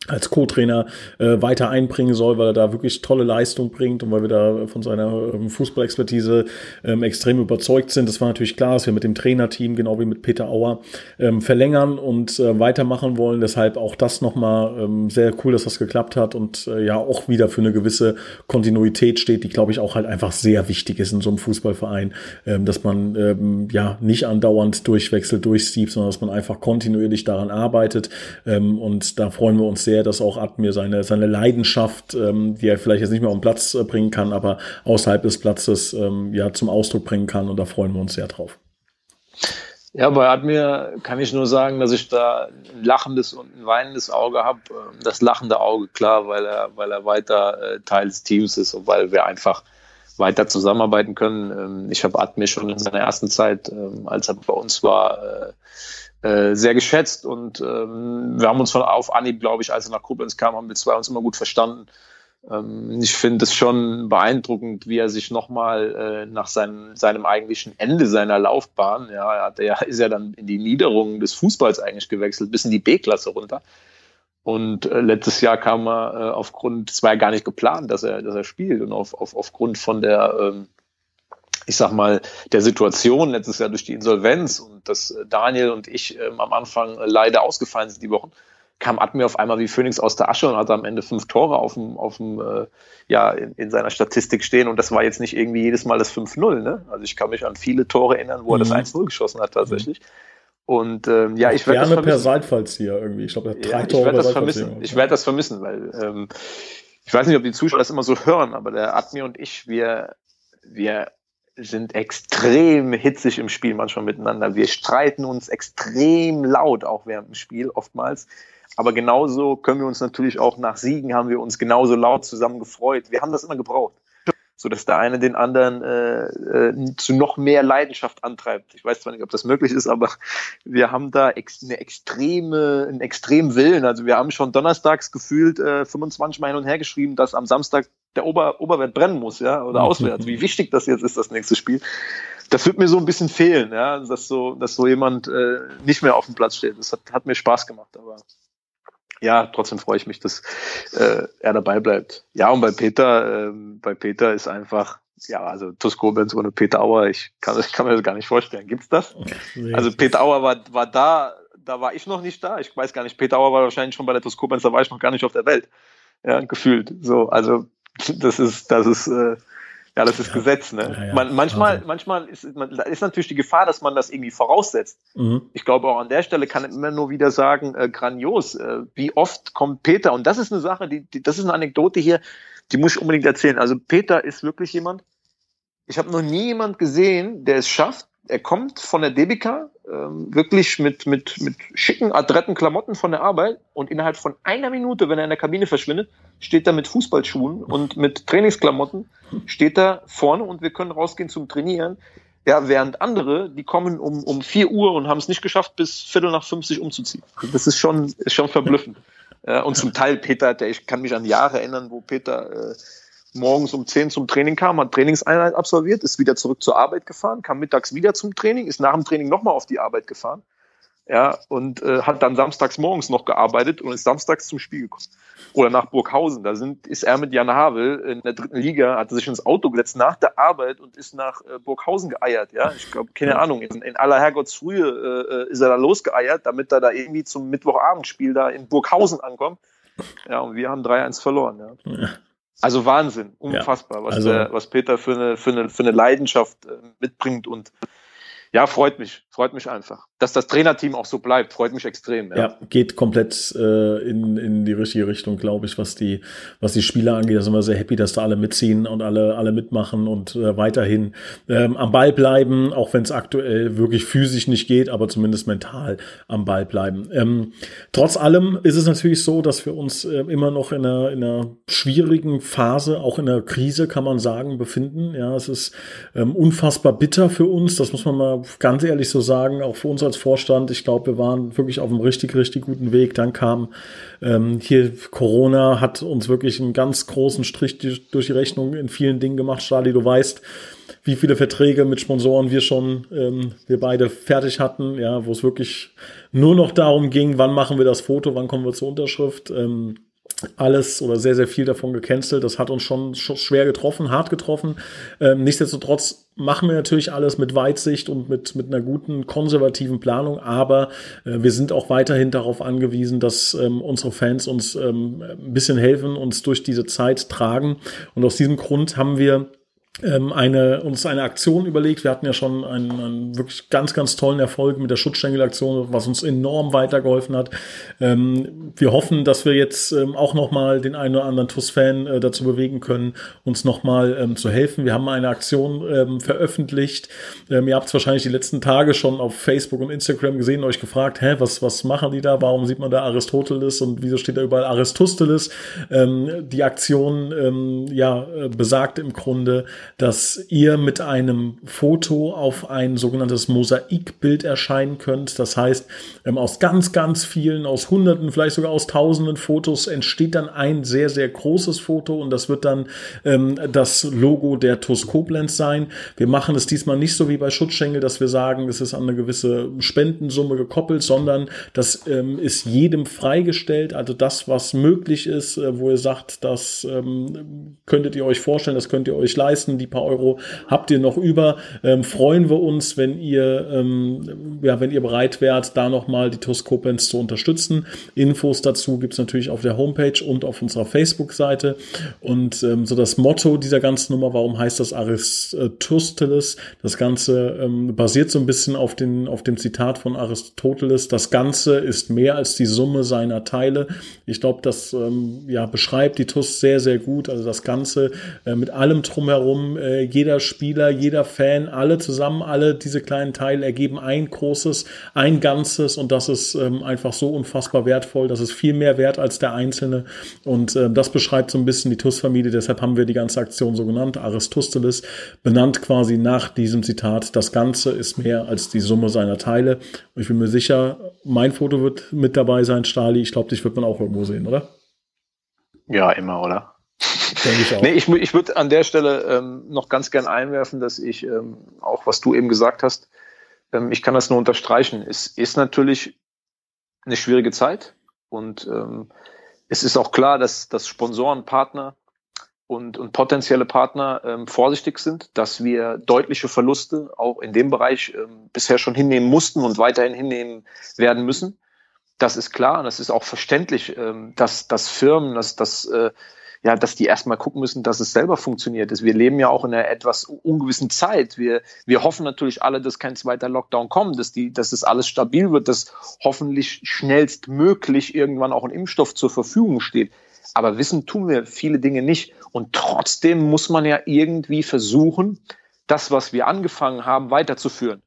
als Co-Trainer äh, weiter einbringen soll, weil er da wirklich tolle Leistung bringt und weil wir da von seiner ähm, Fußballexpertise ähm, extrem überzeugt sind. Das war natürlich klar, dass wir mit dem Trainerteam, genau wie mit Peter Auer, ähm, verlängern und äh, weitermachen wollen. Deshalb auch das nochmal ähm, sehr cool, dass das geklappt hat und äh, ja auch wieder für eine gewisse Kontinuität steht, die glaube ich auch halt einfach sehr wichtig ist in so einem Fußballverein, ähm, dass man ähm, ja nicht andauernd durchwechselt, durchstiebt, sondern dass man einfach kontinuierlich daran arbeitet ähm, und da freuen wir uns sehr sehr, dass auch Admir seine, seine Leidenschaft, ähm, die er vielleicht jetzt nicht mehr auf den Platz äh, bringen kann, aber außerhalb des Platzes ähm, ja zum Ausdruck bringen kann und da freuen wir uns sehr drauf. Ja, bei Admir kann ich nur sagen, dass ich da ein lachendes und ein weinendes Auge habe. Ähm, das lachende Auge, klar, weil er, weil er weiter äh, Teil des Teams ist und weil wir einfach weiter zusammenarbeiten können. Ähm, ich habe Admir schon in seiner ersten Zeit, ähm, als er bei uns war, äh, sehr geschätzt und ähm, wir haben uns von auf Anhieb, glaube ich, als er nach Koblenz kam, haben wir zwei uns immer gut verstanden. Ähm, ich finde es schon beeindruckend, wie er sich nochmal äh, nach seinem, seinem eigentlichen Ende seiner Laufbahn, ja, er hat, er ist ja dann in die Niederung des Fußballs eigentlich gewechselt, bis in die B-Klasse runter. Und äh, letztes Jahr kam er äh, aufgrund, es war ja gar nicht geplant, dass er, dass er spielt und auf, auf, aufgrund von der ähm, ich sag mal, der Situation letztes Jahr durch die Insolvenz und dass äh, Daniel und ich ähm, am Anfang äh, leider ausgefallen sind die Wochen, kam Admir auf einmal wie Phoenix aus der Asche und hatte am Ende fünf Tore auf dem, auf dem äh, ja, in, in, seiner Statistik stehen und das war jetzt nicht irgendwie jedes Mal das 5-0, ne? Also ich kann mich an viele Tore erinnern, wo er das 1-0 mhm. geschossen hat tatsächlich. Mhm. Und ähm, ja, ich werde das vermissen. per Seitfallzieher irgendwie. Ich glaube, er hat drei ja, Tore. Ich werde das vermissen. Ich werde das vermissen, weil ähm, ich weiß nicht, ob die Zuschauer das immer so hören, aber der Admir und ich, wir, wir sind extrem hitzig im Spiel manchmal miteinander. Wir streiten uns extrem laut auch während dem Spiel oftmals. Aber genauso können wir uns natürlich auch nach Siegen haben wir uns genauso laut zusammen gefreut. Wir haben das immer gebraucht so dass der eine den anderen äh, äh, zu noch mehr Leidenschaft antreibt. Ich weiß zwar nicht, ob das möglich ist, aber wir haben da ex eine extreme, einen extremen Willen. Also wir haben schon donnerstags gefühlt äh, 25 Mal hin und her geschrieben, dass am Samstag der Ober Oberwert brennen muss, ja, oder auswärts. Wie wichtig das jetzt ist, das nächste Spiel. Das wird mir so ein bisschen fehlen, ja, dass so, dass so jemand äh, nicht mehr auf dem Platz steht. Das hat, hat mir Spaß gemacht, aber ja, trotzdem freue ich mich, dass äh, er dabei bleibt. Ja, und bei Peter, äh, bei Peter ist einfach, ja, also Tuskobens ohne Peter Auer, ich kann, ich kann mir das gar nicht vorstellen. Gibt's das? Also Peter Auer war, war da, da war ich noch nicht da. Ich weiß gar nicht, Peter Auer war wahrscheinlich schon bei der Tuskobens, da war ich noch gar nicht auf der Welt. Ja, gefühlt. So, also das ist, das ist, äh, ja, das ist ja. Gesetz. Ne? Ja, ja. Man, manchmal, also. manchmal ist, man, ist natürlich die Gefahr, dass man das irgendwie voraussetzt. Mhm. Ich glaube auch an der Stelle kann ich immer nur wieder sagen, äh, grandios. Äh, wie oft kommt Peter? Und das ist eine Sache, die, die, das ist eine Anekdote hier, die muss ich unbedingt erzählen. Also Peter ist wirklich jemand. Ich habe noch nie jemand gesehen, der es schafft. Er kommt von der DBK, ähm, wirklich mit, mit, mit schicken, adretten Klamotten von der Arbeit und innerhalb von einer Minute, wenn er in der Kabine verschwindet, steht er mit Fußballschuhen und mit Trainingsklamotten, steht er vorne und wir können rausgehen zum Trainieren. Ja, während andere, die kommen um, um vier Uhr und haben es nicht geschafft, bis Viertel nach 50 umzuziehen. Das ist schon, ist schon verblüffend. Ja, und zum Teil Peter, der, ich kann mich an Jahre erinnern, wo Peter äh, morgens um 10 zum Training kam, hat Trainingseinheit absolviert, ist wieder zurück zur Arbeit gefahren, kam mittags wieder zum Training, ist nach dem Training nochmal auf die Arbeit gefahren. Ja, und äh, hat dann samstags morgens noch gearbeitet und ist samstags zum Spiel gekommen. Oder nach Burghausen. Da sind, ist er mit Jan Havel in der dritten Liga, hat sich ins Auto gesetzt nach der Arbeit und ist nach äh, Burghausen geeiert. Ja, ich glaube, keine Ahnung, in, in aller Herrgottsfrühe äh, ist er da losgeeiert, damit er da irgendwie zum Mittwochabendspiel da in Burghausen ankommt. Ja, und wir haben 3-1 verloren. Ja. ja. Also Wahnsinn, unfassbar, ja, was, also, der, was Peter für eine, für eine, für eine Leidenschaft äh, mitbringt und ja, freut mich, freut mich einfach. Dass das Trainerteam auch so bleibt, freut mich extrem. Ja, ja geht komplett äh, in, in die richtige Richtung, glaube ich, was die, was die Spieler angeht. Da sind wir sehr happy, dass da alle mitziehen und alle, alle mitmachen und äh, weiterhin ähm, am Ball bleiben, auch wenn es aktuell wirklich physisch nicht geht, aber zumindest mental am Ball bleiben. Ähm, trotz allem ist es natürlich so, dass wir uns äh, immer noch in einer, in einer schwierigen Phase, auch in einer Krise, kann man sagen, befinden. Ja, es ist ähm, unfassbar bitter für uns, das muss man mal ganz ehrlich so sagen, auch für uns als Vorstand, ich glaube, wir waren wirklich auf einem richtig, richtig guten Weg. Dann kam ähm, hier Corona, hat uns wirklich einen ganz großen Strich durch die Rechnung in vielen Dingen gemacht. Charlie, du weißt, wie viele Verträge mit Sponsoren wir schon, ähm, wir beide fertig hatten, ja, wo es wirklich nur noch darum ging, wann machen wir das Foto, wann kommen wir zur Unterschrift. Ähm, alles oder sehr, sehr viel davon gecancelt. Das hat uns schon, schwer getroffen, hart getroffen. Ähm, nichtsdestotrotz machen wir natürlich alles mit Weitsicht und mit, mit einer guten konservativen Planung, aber äh, wir sind auch weiterhin darauf angewiesen, dass ähm, unsere Fans uns ähm, ein bisschen helfen, uns durch diese Zeit tragen. Und aus diesem Grund haben wir ähm, eine, uns eine Aktion überlegt. Wir hatten ja schon einen, einen wirklich ganz, ganz tollen Erfolg mit der Schutzstängel-Aktion, was uns enorm weitergeholfen hat. Ähm, wir hoffen, dass wir jetzt ähm, auch nochmal den einen oder anderen TUS-Fan äh, dazu bewegen können, uns nochmal ähm, zu helfen. Wir haben eine Aktion ähm, veröffentlicht. Ähm, ihr habt es wahrscheinlich die letzten Tage schon auf Facebook und Instagram gesehen, euch gefragt, hä, was, was machen die da? Warum sieht man da Aristoteles und wieso steht da überall Aristoteles? Ähm, die Aktion, ähm, ja, äh, besagt im Grunde, dass ihr mit einem Foto auf ein sogenanntes Mosaikbild erscheinen könnt. Das heißt, ähm, aus ganz, ganz vielen, aus Hunderten, vielleicht sogar aus Tausenden Fotos entsteht dann ein sehr, sehr großes Foto und das wird dann ähm, das Logo der TUS Koblenz sein. Wir machen es diesmal nicht so wie bei Schutzschengel, dass wir sagen, es ist an eine gewisse Spendensumme gekoppelt, sondern das ähm, ist jedem freigestellt. Also das, was möglich ist, äh, wo ihr sagt, das ähm, könntet ihr euch vorstellen, das könnt ihr euch leisten die paar Euro habt ihr noch über. Ähm, freuen wir uns, wenn ihr, ähm, ja, wenn ihr bereit wärt, da nochmal die TUS Koblenz zu unterstützen. Infos dazu gibt es natürlich auf der Homepage und auf unserer Facebook-Seite. Und ähm, so das Motto dieser ganzen Nummer, warum heißt das Aristoteles? Das Ganze ähm, basiert so ein bisschen auf, den, auf dem Zitat von Aristoteles. Das Ganze ist mehr als die Summe seiner Teile. Ich glaube, das ähm, ja, beschreibt die TUS sehr, sehr gut. Also das Ganze äh, mit allem drumherum äh, jeder Spieler, jeder Fan, alle zusammen, alle diese kleinen Teile ergeben ein großes, ein Ganzes und das ist ähm, einfach so unfassbar wertvoll. Das ist viel mehr wert als der Einzelne und äh, das beschreibt so ein bisschen die TUS-Familie. Deshalb haben wir die ganze Aktion so genannt, Aristoteles, benannt quasi nach diesem Zitat. Das Ganze ist mehr als die Summe seiner Teile. Und ich bin mir sicher, mein Foto wird mit dabei sein, Stali. Ich glaube, dich wird man auch irgendwo sehen, oder? Ja, immer, oder? Denke ich. Nee, ich, ich würde an der Stelle ähm, noch ganz gern einwerfen, dass ich ähm, auch, was du eben gesagt hast, ähm, ich kann das nur unterstreichen. Es ist natürlich eine schwierige Zeit und ähm, es ist auch klar, dass, dass Sponsoren, Partner und, und potenzielle Partner ähm, vorsichtig sind, dass wir deutliche Verluste auch in dem Bereich ähm, bisher schon hinnehmen mussten und weiterhin hinnehmen werden müssen. Das ist klar und das ist auch verständlich, dass, dass Firmen, dass, dass, äh, ja, dass die erstmal gucken müssen, dass es selber funktioniert. Wir leben ja auch in einer etwas ungewissen Zeit. Wir, wir hoffen natürlich alle, dass kein zweiter Lockdown kommt, dass, die, dass es alles stabil wird, dass hoffentlich schnellstmöglich irgendwann auch ein Impfstoff zur Verfügung steht. Aber wissen tun wir viele Dinge nicht. Und trotzdem muss man ja irgendwie versuchen, das, was wir angefangen haben, weiterzuführen.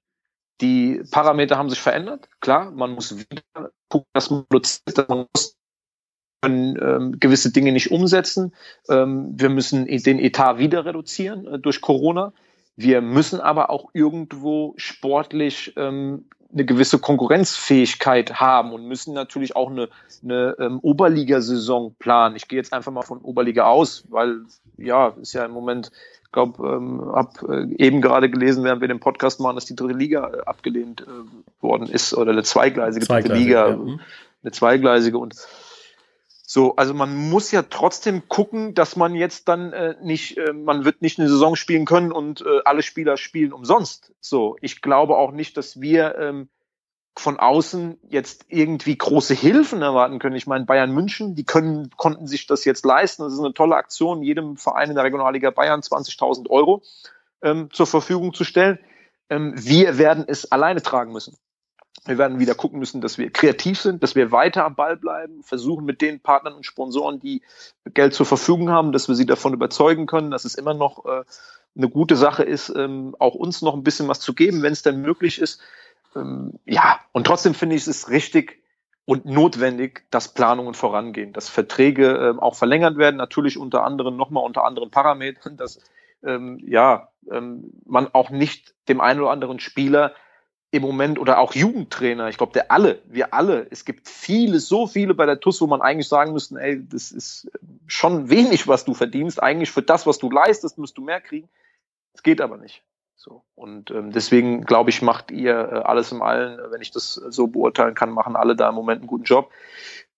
Die Parameter haben sich verändert. Klar, man muss wieder gucken, dass man produziert, man muss können ähm, gewisse Dinge nicht umsetzen. Ähm, wir müssen den Etat wieder reduzieren äh, durch Corona. Wir müssen aber auch irgendwo sportlich ähm, eine gewisse Konkurrenzfähigkeit haben und müssen natürlich auch eine, eine ähm, Oberligasaison planen. Ich gehe jetzt einfach mal von Oberliga aus, weil ja, ist ja im Moment, ich glaube, ähm, habe äh, eben gerade gelesen, während wir den Podcast machen, dass die dritte Liga äh, abgelehnt äh, worden ist oder eine zweigleisige, dritte Liga, ja. Mhm. eine zweigleisige und so, also man muss ja trotzdem gucken, dass man jetzt dann äh, nicht, äh, man wird nicht eine Saison spielen können und äh, alle Spieler spielen umsonst. So, ich glaube auch nicht, dass wir ähm, von außen jetzt irgendwie große Hilfen erwarten können. Ich meine, Bayern München, die können, konnten sich das jetzt leisten. Das ist eine tolle Aktion, jedem Verein in der Regionalliga Bayern 20.000 Euro ähm, zur Verfügung zu stellen. Ähm, wir werden es alleine tragen müssen. Wir werden wieder gucken müssen, dass wir kreativ sind, dass wir weiter am Ball bleiben, versuchen mit den Partnern und Sponsoren, die Geld zur Verfügung haben, dass wir sie davon überzeugen können, dass es immer noch äh, eine gute Sache ist, ähm, auch uns noch ein bisschen was zu geben, wenn es denn möglich ist. Ähm, ja, und trotzdem finde ich es richtig und notwendig, dass Planungen vorangehen, dass Verträge ähm, auch verlängert werden, natürlich unter anderem nochmal unter anderen Parametern, dass ähm, ja ähm, man auch nicht dem einen oder anderen Spieler im Moment oder auch Jugendtrainer, ich glaube, der alle, wir alle, es gibt viele, so viele bei der TUS, wo man eigentlich sagen müsste, ey, das ist schon wenig, was du verdienst. Eigentlich für das, was du leistest, musst du mehr kriegen. Es geht aber nicht. So. Und ähm, deswegen, glaube ich, macht ihr äh, alles im Allen, wenn ich das so beurteilen kann, machen alle da im Moment einen guten Job.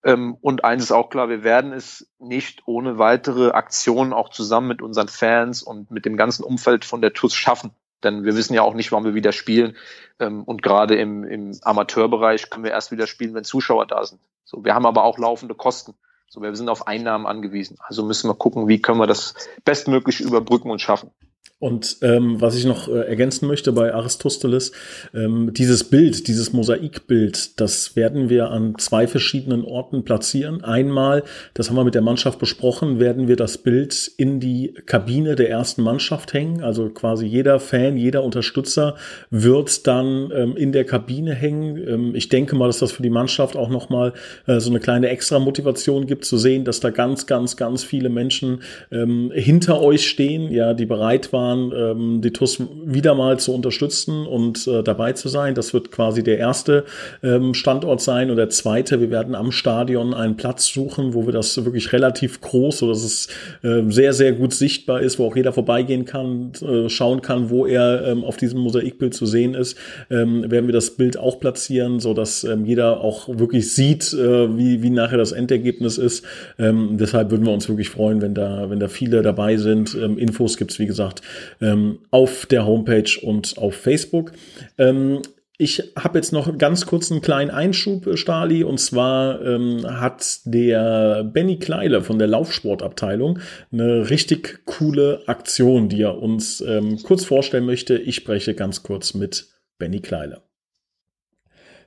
Ähm, und eins ist auch klar, wir werden es nicht ohne weitere Aktionen auch zusammen mit unseren Fans und mit dem ganzen Umfeld von der TUS schaffen. Denn wir wissen ja auch nicht, wann wir wieder spielen. Ähm, und gerade im, im Amateurbereich können wir erst wieder spielen, wenn Zuschauer da sind. So, wir haben aber auch laufende Kosten. So, wir sind auf Einnahmen angewiesen. Also müssen wir gucken, wie können wir das bestmöglich überbrücken und schaffen. Und ähm, was ich noch äh, ergänzen möchte bei Aristoteles, ähm, dieses Bild, dieses Mosaikbild, das werden wir an zwei verschiedenen Orten platzieren. Einmal, das haben wir mit der Mannschaft besprochen, werden wir das Bild in die Kabine der ersten Mannschaft hängen. Also quasi jeder Fan, jeder Unterstützer wird dann ähm, in der Kabine hängen. Ähm, ich denke mal, dass das für die Mannschaft auch nochmal äh, so eine kleine extra Motivation gibt, zu sehen, dass da ganz, ganz, ganz viele Menschen ähm, hinter euch stehen, ja, die bereit waren, waren, ähm, die TUS wieder mal zu unterstützen und äh, dabei zu sein. Das wird quasi der erste ähm, Standort sein. Und der zweite, wir werden am Stadion einen Platz suchen, wo wir das wirklich relativ groß, so dass es äh, sehr, sehr gut sichtbar ist, wo auch jeder vorbeigehen kann, äh, schauen kann, wo er ähm, auf diesem Mosaikbild zu sehen ist. Ähm, werden wir das Bild auch platzieren, so dass ähm, jeder auch wirklich sieht, äh, wie, wie nachher das Endergebnis ist. Ähm, deshalb würden wir uns wirklich freuen, wenn da, wenn da viele dabei sind. Ähm, Infos gibt's wie gesagt, ähm, auf der Homepage und auf Facebook. Ähm, ich habe jetzt noch ganz kurz einen kleinen Einschub, äh, Stali, und zwar ähm, hat der Benny Kleile von der Laufsportabteilung eine richtig coole Aktion, die er uns ähm, kurz vorstellen möchte. Ich spreche ganz kurz mit Benny Kleile.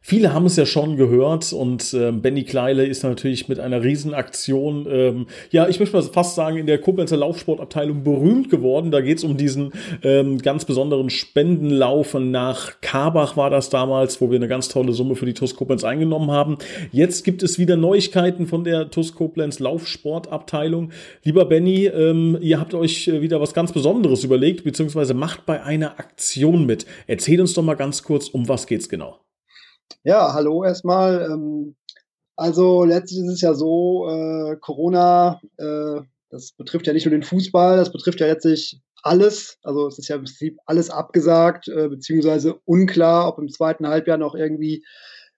Viele haben es ja schon gehört und äh, Benny Kleile ist natürlich mit einer Riesenaktion, ähm, ja, ich möchte mal fast sagen, in der Koblenzer Laufsportabteilung berühmt geworden. Da geht es um diesen ähm, ganz besonderen Spendenlauf nach Karbach war das damals, wo wir eine ganz tolle Summe für die TUS Koblenz eingenommen haben. Jetzt gibt es wieder Neuigkeiten von der TUS Koblenz Laufsportabteilung. Lieber Benny, ähm, ihr habt euch äh, wieder was ganz Besonderes überlegt, beziehungsweise macht bei einer Aktion mit. Erzähl uns doch mal ganz kurz, um was geht's genau. Ja, hallo erstmal. Ähm, also letztlich ist es ja so, äh, Corona, äh, das betrifft ja nicht nur den Fußball, das betrifft ja letztlich alles. Also es ist ja im Prinzip alles abgesagt, äh, beziehungsweise unklar, ob im zweiten Halbjahr noch irgendwie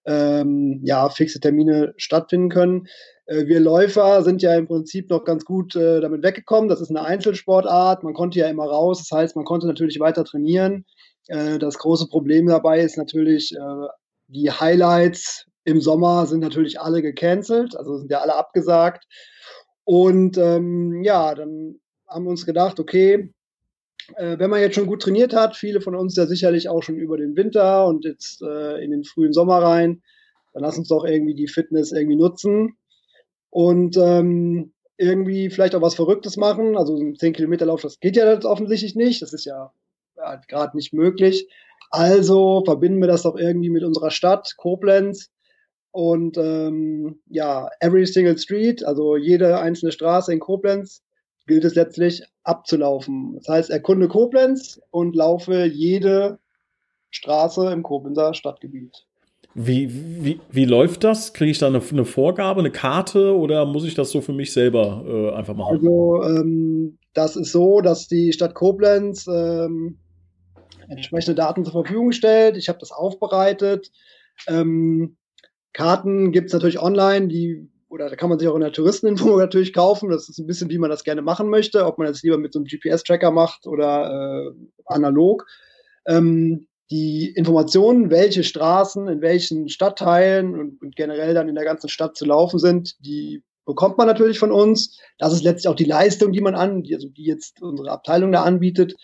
ähm, ja, fixe Termine stattfinden können. Äh, wir Läufer sind ja im Prinzip noch ganz gut äh, damit weggekommen. Das ist eine Einzelsportart. Man konnte ja immer raus. Das heißt, man konnte natürlich weiter trainieren. Äh, das große Problem dabei ist natürlich, äh, die Highlights im Sommer sind natürlich alle gecancelt, also sind ja alle abgesagt. Und ähm, ja, dann haben wir uns gedacht, okay, äh, wenn man jetzt schon gut trainiert hat, viele von uns ja sicherlich auch schon über den Winter und jetzt äh, in den frühen Sommer rein, dann lass uns doch irgendwie die Fitness irgendwie nutzen und ähm, irgendwie vielleicht auch was Verrücktes machen. Also ein 10 Kilometer Lauf, das geht ja jetzt offensichtlich nicht. Das ist ja, ja gerade nicht möglich. Also verbinden wir das doch irgendwie mit unserer Stadt, Koblenz. Und ähm, ja, every single street, also jede einzelne Straße in Koblenz, gilt es letztlich abzulaufen. Das heißt, erkunde Koblenz und laufe jede Straße im Koblenzer Stadtgebiet. Wie, wie, wie läuft das? Kriege ich da eine, eine, Vorgabe, eine Karte oder muss ich das so für mich selber äh, einfach machen? Also ähm, das ist so, dass die Stadt Koblenz ähm, entsprechende Daten zur Verfügung stellt. Ich habe das aufbereitet. Ähm, Karten gibt es natürlich online, die oder da kann man sich auch in der Touristeninfo natürlich kaufen. Das ist ein bisschen, wie man das gerne machen möchte, ob man jetzt lieber mit so einem GPS-Tracker macht oder äh, analog. Ähm, die Informationen, welche Straßen in welchen Stadtteilen und, und, generell dann in der ganzen Stadt zu laufen sind, die bekommt man natürlich von uns. Das ist letztlich auch die Leistung, die man an, also die jetzt unsere Abteilung da anbietet.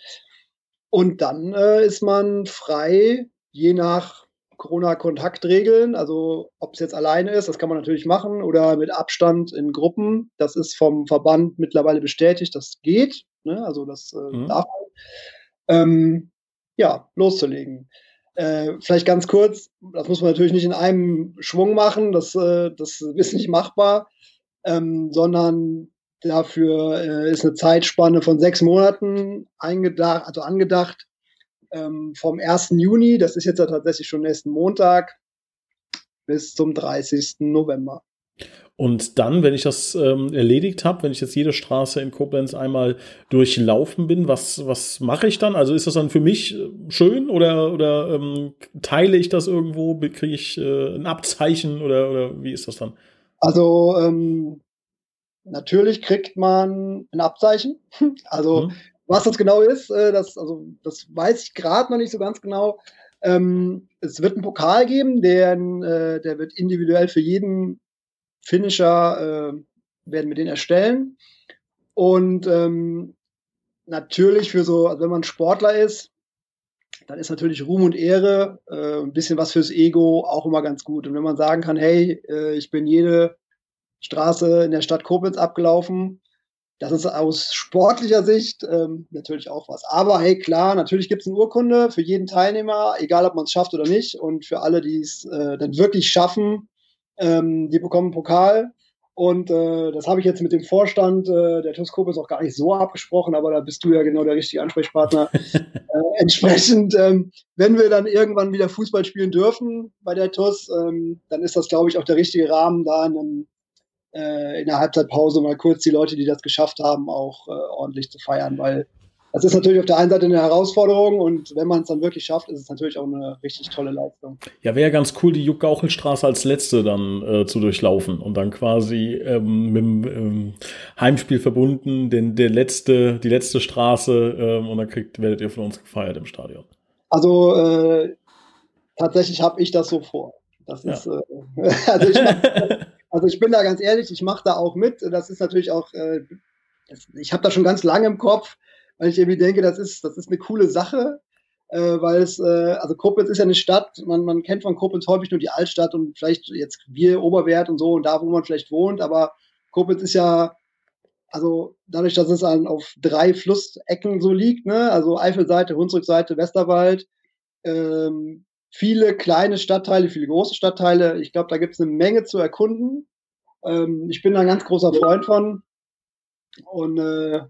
Und dann äh, ist man frei, je nach Corona-Kontaktregeln, also ob es jetzt alleine ist, das kann man natürlich machen, oder mit Abstand in Gruppen. Das ist vom Verband mittlerweile bestätigt, das geht. Ne? Also das äh, mhm. darf man. Ähm, ja, loszulegen. Äh, vielleicht ganz kurz, das muss man natürlich nicht in einem Schwung machen, das, äh, das ist nicht machbar, ähm, sondern dafür äh, ist eine Zeitspanne von sechs Monaten eingedacht, also angedacht, ähm, vom 1. Juni, das ist jetzt ja tatsächlich schon nächsten Montag, bis zum 30. November. Und dann, wenn ich das ähm, erledigt habe, wenn ich jetzt jede Straße in Koblenz einmal durchlaufen bin, was, was mache ich dann? Also ist das dann für mich äh, schön oder, oder ähm, teile ich das irgendwo? Kriege ich äh, ein Abzeichen oder, oder wie ist das dann? Also ähm, natürlich kriegt man ein Abzeichen. Also mhm. Was das genau ist, äh, das, also, das weiß ich gerade noch nicht so ganz genau. Ähm, es wird einen Pokal geben, der, äh, der wird individuell für jeden Finisher, äh, werden wir den erstellen. Und ähm, natürlich für so, also wenn man Sportler ist, dann ist natürlich Ruhm und Ehre, äh, ein bisschen was fürs Ego auch immer ganz gut. Und wenn man sagen kann, hey, äh, ich bin jede Straße in der Stadt Koblenz abgelaufen, das ist aus sportlicher Sicht ähm, natürlich auch was. Aber hey, klar, natürlich gibt es eine Urkunde für jeden Teilnehmer, egal ob man es schafft oder nicht. Und für alle, die es äh, dann wirklich schaffen, ähm, die bekommen einen Pokal. Und äh, das habe ich jetzt mit dem Vorstand äh, der TUS ist auch gar nicht so abgesprochen, aber da bist du ja genau der richtige Ansprechpartner. äh, entsprechend, ähm, wenn wir dann irgendwann wieder Fußball spielen dürfen bei der TUS, ähm, dann ist das, glaube ich, auch der richtige Rahmen, da in einem in der Halbzeitpause mal kurz die Leute, die das geschafft haben, auch äh, ordentlich zu feiern, weil das ist natürlich auf der einen Seite eine Herausforderung und wenn man es dann wirklich schafft, ist es natürlich auch eine richtig tolle Leistung. Ja, wäre ja ganz cool, die Juck-Gauchel-Straße als letzte dann äh, zu durchlaufen und dann quasi ähm, mit dem ähm, Heimspiel verbunden, den, der letzte, die letzte Straße ähm, und dann kriegt, werdet ihr von uns gefeiert im Stadion. Also äh, tatsächlich habe ich das so vor. Das ja. ist, äh, also ich Also ich bin da ganz ehrlich, ich mache da auch mit. Das ist natürlich auch, äh, ich habe da schon ganz lange im Kopf, weil ich irgendwie denke, das ist, das ist eine coole Sache, äh, weil es, äh, also Koblenz ist ja eine Stadt, man, man kennt von Koblenz häufig nur die Altstadt und vielleicht jetzt wir Oberwert und so und da, wo man vielleicht wohnt, aber Koblenz ist ja, also dadurch, dass es an, auf drei Flussecken so liegt, ne, also Eifelseite, Hunsrückseite, Westerwald, ähm, viele kleine Stadtteile, viele große Stadtteile. Ich glaube, da gibt es eine Menge zu erkunden. Ähm, ich bin da ein ganz großer Freund von. Und äh,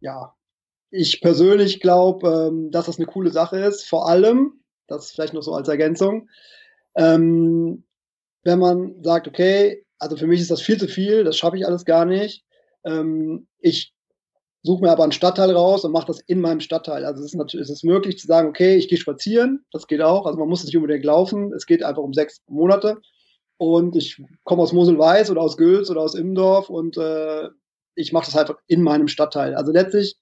ja, ich persönlich glaube, ähm, dass das eine coole Sache ist. Vor allem, das vielleicht noch so als Ergänzung, ähm, wenn man sagt, okay, also für mich ist das viel zu viel, das schaffe ich alles gar nicht. Ähm, ich suche mir aber einen Stadtteil raus und mache das in meinem Stadtteil. Also es ist natürlich es ist möglich zu sagen, okay, ich gehe spazieren, das geht auch. Also man muss nicht unbedingt laufen, es geht einfach um sechs Monate. und ich komme aus Mosel-Weiß oder aus Gülz oder aus Immendorf und äh, ich mache das halt in meinem Stadtteil. Also letztlich,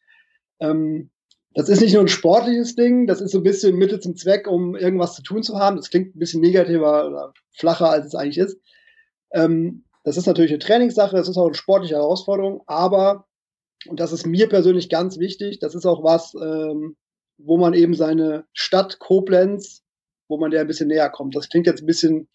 ähm, das ist nicht nur ein sportliches Ding, das ist so ein bisschen Mittel zum Zweck, um irgendwas zu tun zu haben. Das klingt ein bisschen negativer oder flacher, als es eigentlich ist. Ähm, das ist natürlich eine Trainingssache, das ist auch eine sportliche Herausforderung, aber, und das ist mir persönlich ganz wichtig, das ist auch was, ähm, wo man eben seine Stadt Koblenz, wo man der ein bisschen näher kommt. Das klingt jetzt ein bisschen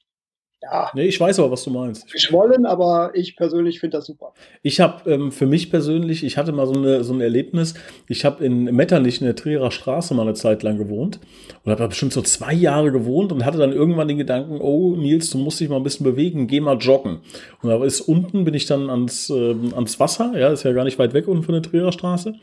ja. Nee, ich weiß aber, was du meinst. Geschwollen, aber ich persönlich finde das super. Ich habe ähm, für mich persönlich, ich hatte mal so, eine, so ein Erlebnis. Ich habe in Metternich in der Trierer Straße mal eine Zeit lang gewohnt und habe da bestimmt so zwei Jahre gewohnt und hatte dann irgendwann den Gedanken, oh Nils, du musst dich mal ein bisschen bewegen, geh mal joggen. Und da ist unten, bin ich dann ans, äh, ans Wasser, ja, ist ja gar nicht weit weg unten von der Trierer Straße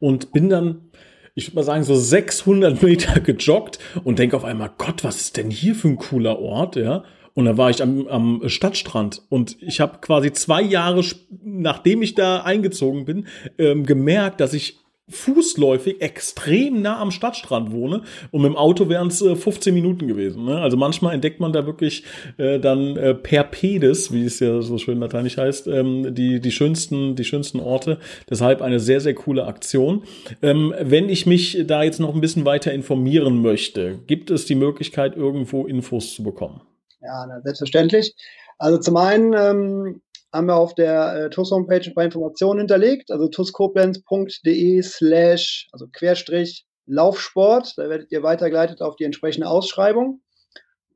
und bin dann ich würde mal sagen, so 600 Meter gejoggt und denke auf einmal, Gott, was ist denn hier für ein cooler Ort, ja? Und da war ich am, am Stadtstrand und ich habe quasi zwei Jahre, nachdem ich da eingezogen bin, ähm, gemerkt, dass ich fußläufig extrem nah am Stadtstrand wohne und mit dem Auto wären es äh, 15 Minuten gewesen. Ne? Also manchmal entdeckt man da wirklich äh, dann äh, per Pedis, wie es ja so schön lateinisch heißt, ähm, die, die, schönsten, die schönsten Orte. Deshalb eine sehr, sehr coole Aktion. Ähm, wenn ich mich da jetzt noch ein bisschen weiter informieren möchte, gibt es die Möglichkeit, irgendwo Infos zu bekommen? Ja, selbstverständlich. Also zum einen ähm, haben wir auf der äh, TUS Homepage ein paar Informationen hinterlegt, also tuskoblenz.de slash, also Querstrich Laufsport. Da werdet ihr weitergeleitet auf die entsprechende Ausschreibung.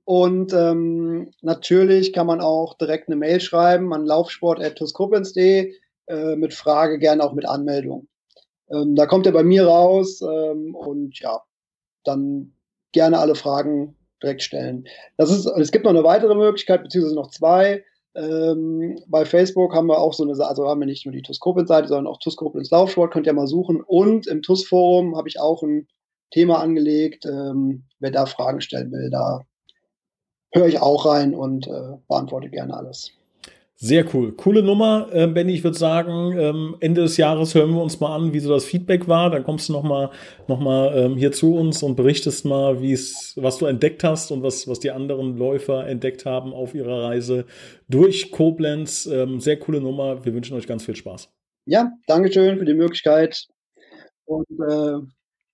Und ähm, natürlich kann man auch direkt eine Mail schreiben an laufsport.tuskoblenz.de äh, mit Frage, gerne auch mit Anmeldung. Ähm, da kommt er bei mir raus ähm, und ja, dann gerne alle Fragen direkt stellen. Das ist, es gibt noch eine weitere Möglichkeit, beziehungsweise noch zwei. Ähm, bei Facebook haben wir auch so eine, also haben wir nicht nur die TUS Koblenz-Seite, sondern auch TUS Koblenz Laufsport, könnt ihr mal suchen. Und im TUS-Forum habe ich auch ein Thema angelegt. Ähm, wer da Fragen stellen will, da höre ich auch rein und äh, beantworte gerne alles. Sehr cool. Coole Nummer, äh, Benny. Ich würde sagen, ähm, Ende des Jahres hören wir uns mal an, wie so das Feedback war. Dann kommst du noch mal, noch mal ähm, hier zu uns und berichtest mal, was du entdeckt hast und was, was die anderen Läufer entdeckt haben auf ihrer Reise durch Koblenz. Ähm, sehr coole Nummer. Wir wünschen euch ganz viel Spaß. Ja, Dankeschön für die Möglichkeit. Und äh,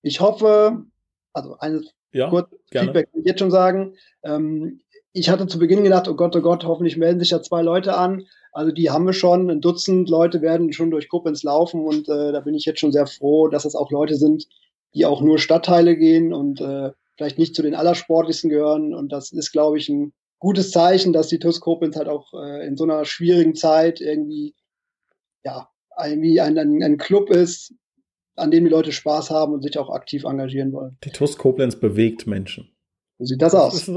ich hoffe, also ein ja, kurz Feedback will ich jetzt schon sagen. Ähm, ich hatte zu Beginn gedacht, oh Gott, oh Gott, hoffentlich melden sich ja zwei Leute an. Also die haben wir schon, ein Dutzend Leute werden schon durch Koblenz laufen und äh, da bin ich jetzt schon sehr froh, dass es auch Leute sind, die auch nur Stadtteile gehen und äh, vielleicht nicht zu den allersportlichsten gehören. Und das ist, glaube ich, ein gutes Zeichen, dass die TUS Koblenz halt auch äh, in so einer schwierigen Zeit irgendwie, ja, irgendwie ein, ein, ein Club ist, an dem die Leute Spaß haben und sich auch aktiv engagieren wollen. Die TUS Koblenz bewegt Menschen. So sieht das aus.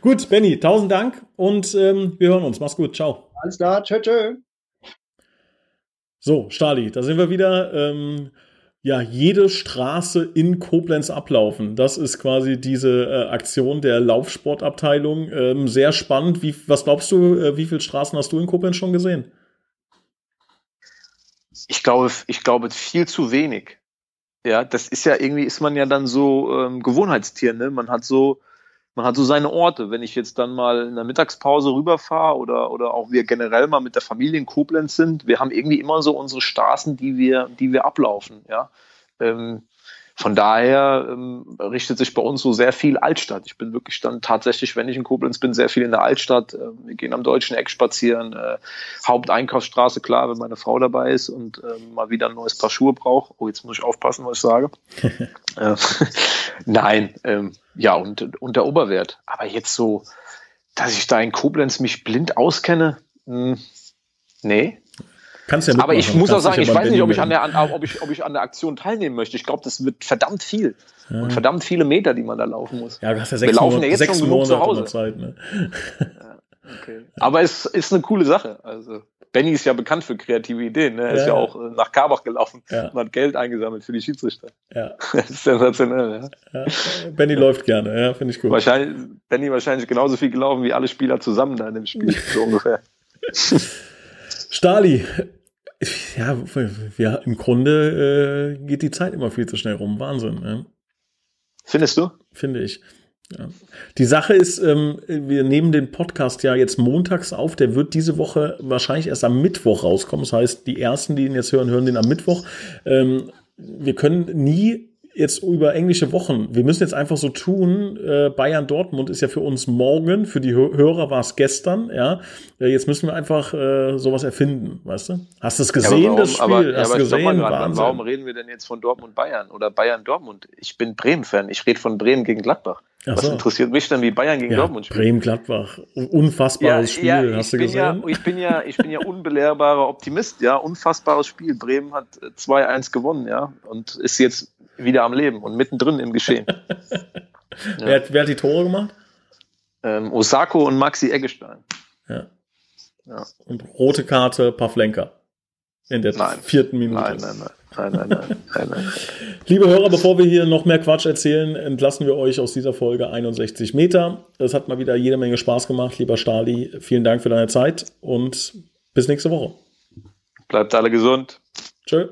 Gut, Benny, tausend Dank und ähm, wir hören uns. Mach's gut. Ciao. Alles klar. Tschö, tschö. So, Stali, da sind wir wieder. Ähm, ja, jede Straße in Koblenz ablaufen. Das ist quasi diese äh, Aktion der Laufsportabteilung. Ähm, sehr spannend. Wie, was glaubst du, äh, wie viele Straßen hast du in Koblenz schon gesehen? Ich glaube, ich glaube viel zu wenig. Ja, das ist ja irgendwie, ist man ja dann so ähm, Gewohnheitstier, ne? Man hat so, man hat so seine Orte. Wenn ich jetzt dann mal in der Mittagspause rüberfahre oder, oder auch wir generell mal mit der Familie in Koblenz sind, wir haben irgendwie immer so unsere Straßen, die wir, die wir ablaufen, ja. Ähm, von daher ähm, richtet sich bei uns so sehr viel Altstadt. Ich bin wirklich dann tatsächlich, wenn ich in Koblenz bin, sehr viel in der Altstadt. Äh, wir gehen am Deutschen Eck spazieren, äh, Haupteinkaufsstraße, klar, wenn meine Frau dabei ist und äh, mal wieder ein neues Paar Schuhe braucht. Oh, jetzt muss ich aufpassen, was ich sage. äh, nein, ähm, ja, und, und der Oberwert. Aber jetzt so, dass ich da in Koblenz mich blind auskenne, mh, hm, nee, Kannst ja Aber ich muss auch sagen, ich weiß nicht, ob ich, an der, ob, ich, ob ich an der Aktion teilnehmen möchte. Ich glaube, das wird verdammt viel. Ja. Und verdammt viele Meter, die man da laufen muss. Ja, du hast ja sechs, Wir laufen ja jetzt sechs schon genug zu Hause. Zeit, ne? ja, okay. Aber es ist eine coole Sache. Also Benny ist ja bekannt für kreative Ideen. Ne? Er ist ja auch äh, nach Karbach gelaufen ja. und hat Geld eingesammelt für die Schiedsrichter. Ja. Das ist sensationell. Ja. ja. Benny läuft gerne, ja, finde ich gut. Wahrscheinlich, Benny wahrscheinlich genauso viel gelaufen wie alle Spieler zusammen da in dem Spiel, so ungefähr. Stali, ja, ja, im Grunde äh, geht die Zeit immer viel zu schnell rum. Wahnsinn. Ne? Findest du? Finde ich. Ja. Die Sache ist, ähm, wir nehmen den Podcast ja jetzt montags auf. Der wird diese Woche wahrscheinlich erst am Mittwoch rauskommen. Das heißt, die ersten, die ihn jetzt hören, hören den am Mittwoch. Ähm, wir können nie jetzt über englische Wochen. Wir müssen jetzt einfach so tun, äh, Bayern Dortmund ist ja für uns morgen, für die Hörer war es gestern, ja. Äh, jetzt müssen wir einfach äh, sowas erfinden, weißt du? Hast du es gesehen, ja, warum, das Spiel? Aber, Hast ja, du gesehen? Grad, warum reden wir denn jetzt von Dortmund Bayern oder Bayern Dortmund? Ich bin Bremen-Fan, ich rede von Bremen gegen Gladbach. Ach Was so. interessiert mich denn, wie Bayern gegen ja, Dortmund spielt? Bremen-Gladbach, unfassbares ja, Spiel, ja, hast du gesehen? Ich bin ja, ich bin ja unbelehrbarer Optimist, ja, unfassbares Spiel. Bremen hat 2-1 gewonnen, ja, und ist jetzt wieder am Leben und mittendrin im Geschehen. ja. wer, wer, hat die Tore gemacht? Ähm, Osako und Maxi Eggestein. Ja. ja. Und rote Karte Pavlenka. In der nein. vierten Minute. Nein, nein, nein. Nein, nein, nein, nein, nein. Liebe Hörer, bevor wir hier noch mehr Quatsch erzählen, entlassen wir euch aus dieser Folge 61 Meter. Es hat mal wieder jede Menge Spaß gemacht, lieber Stali. Vielen Dank für deine Zeit und bis nächste Woche. Bleibt alle gesund. Tschö.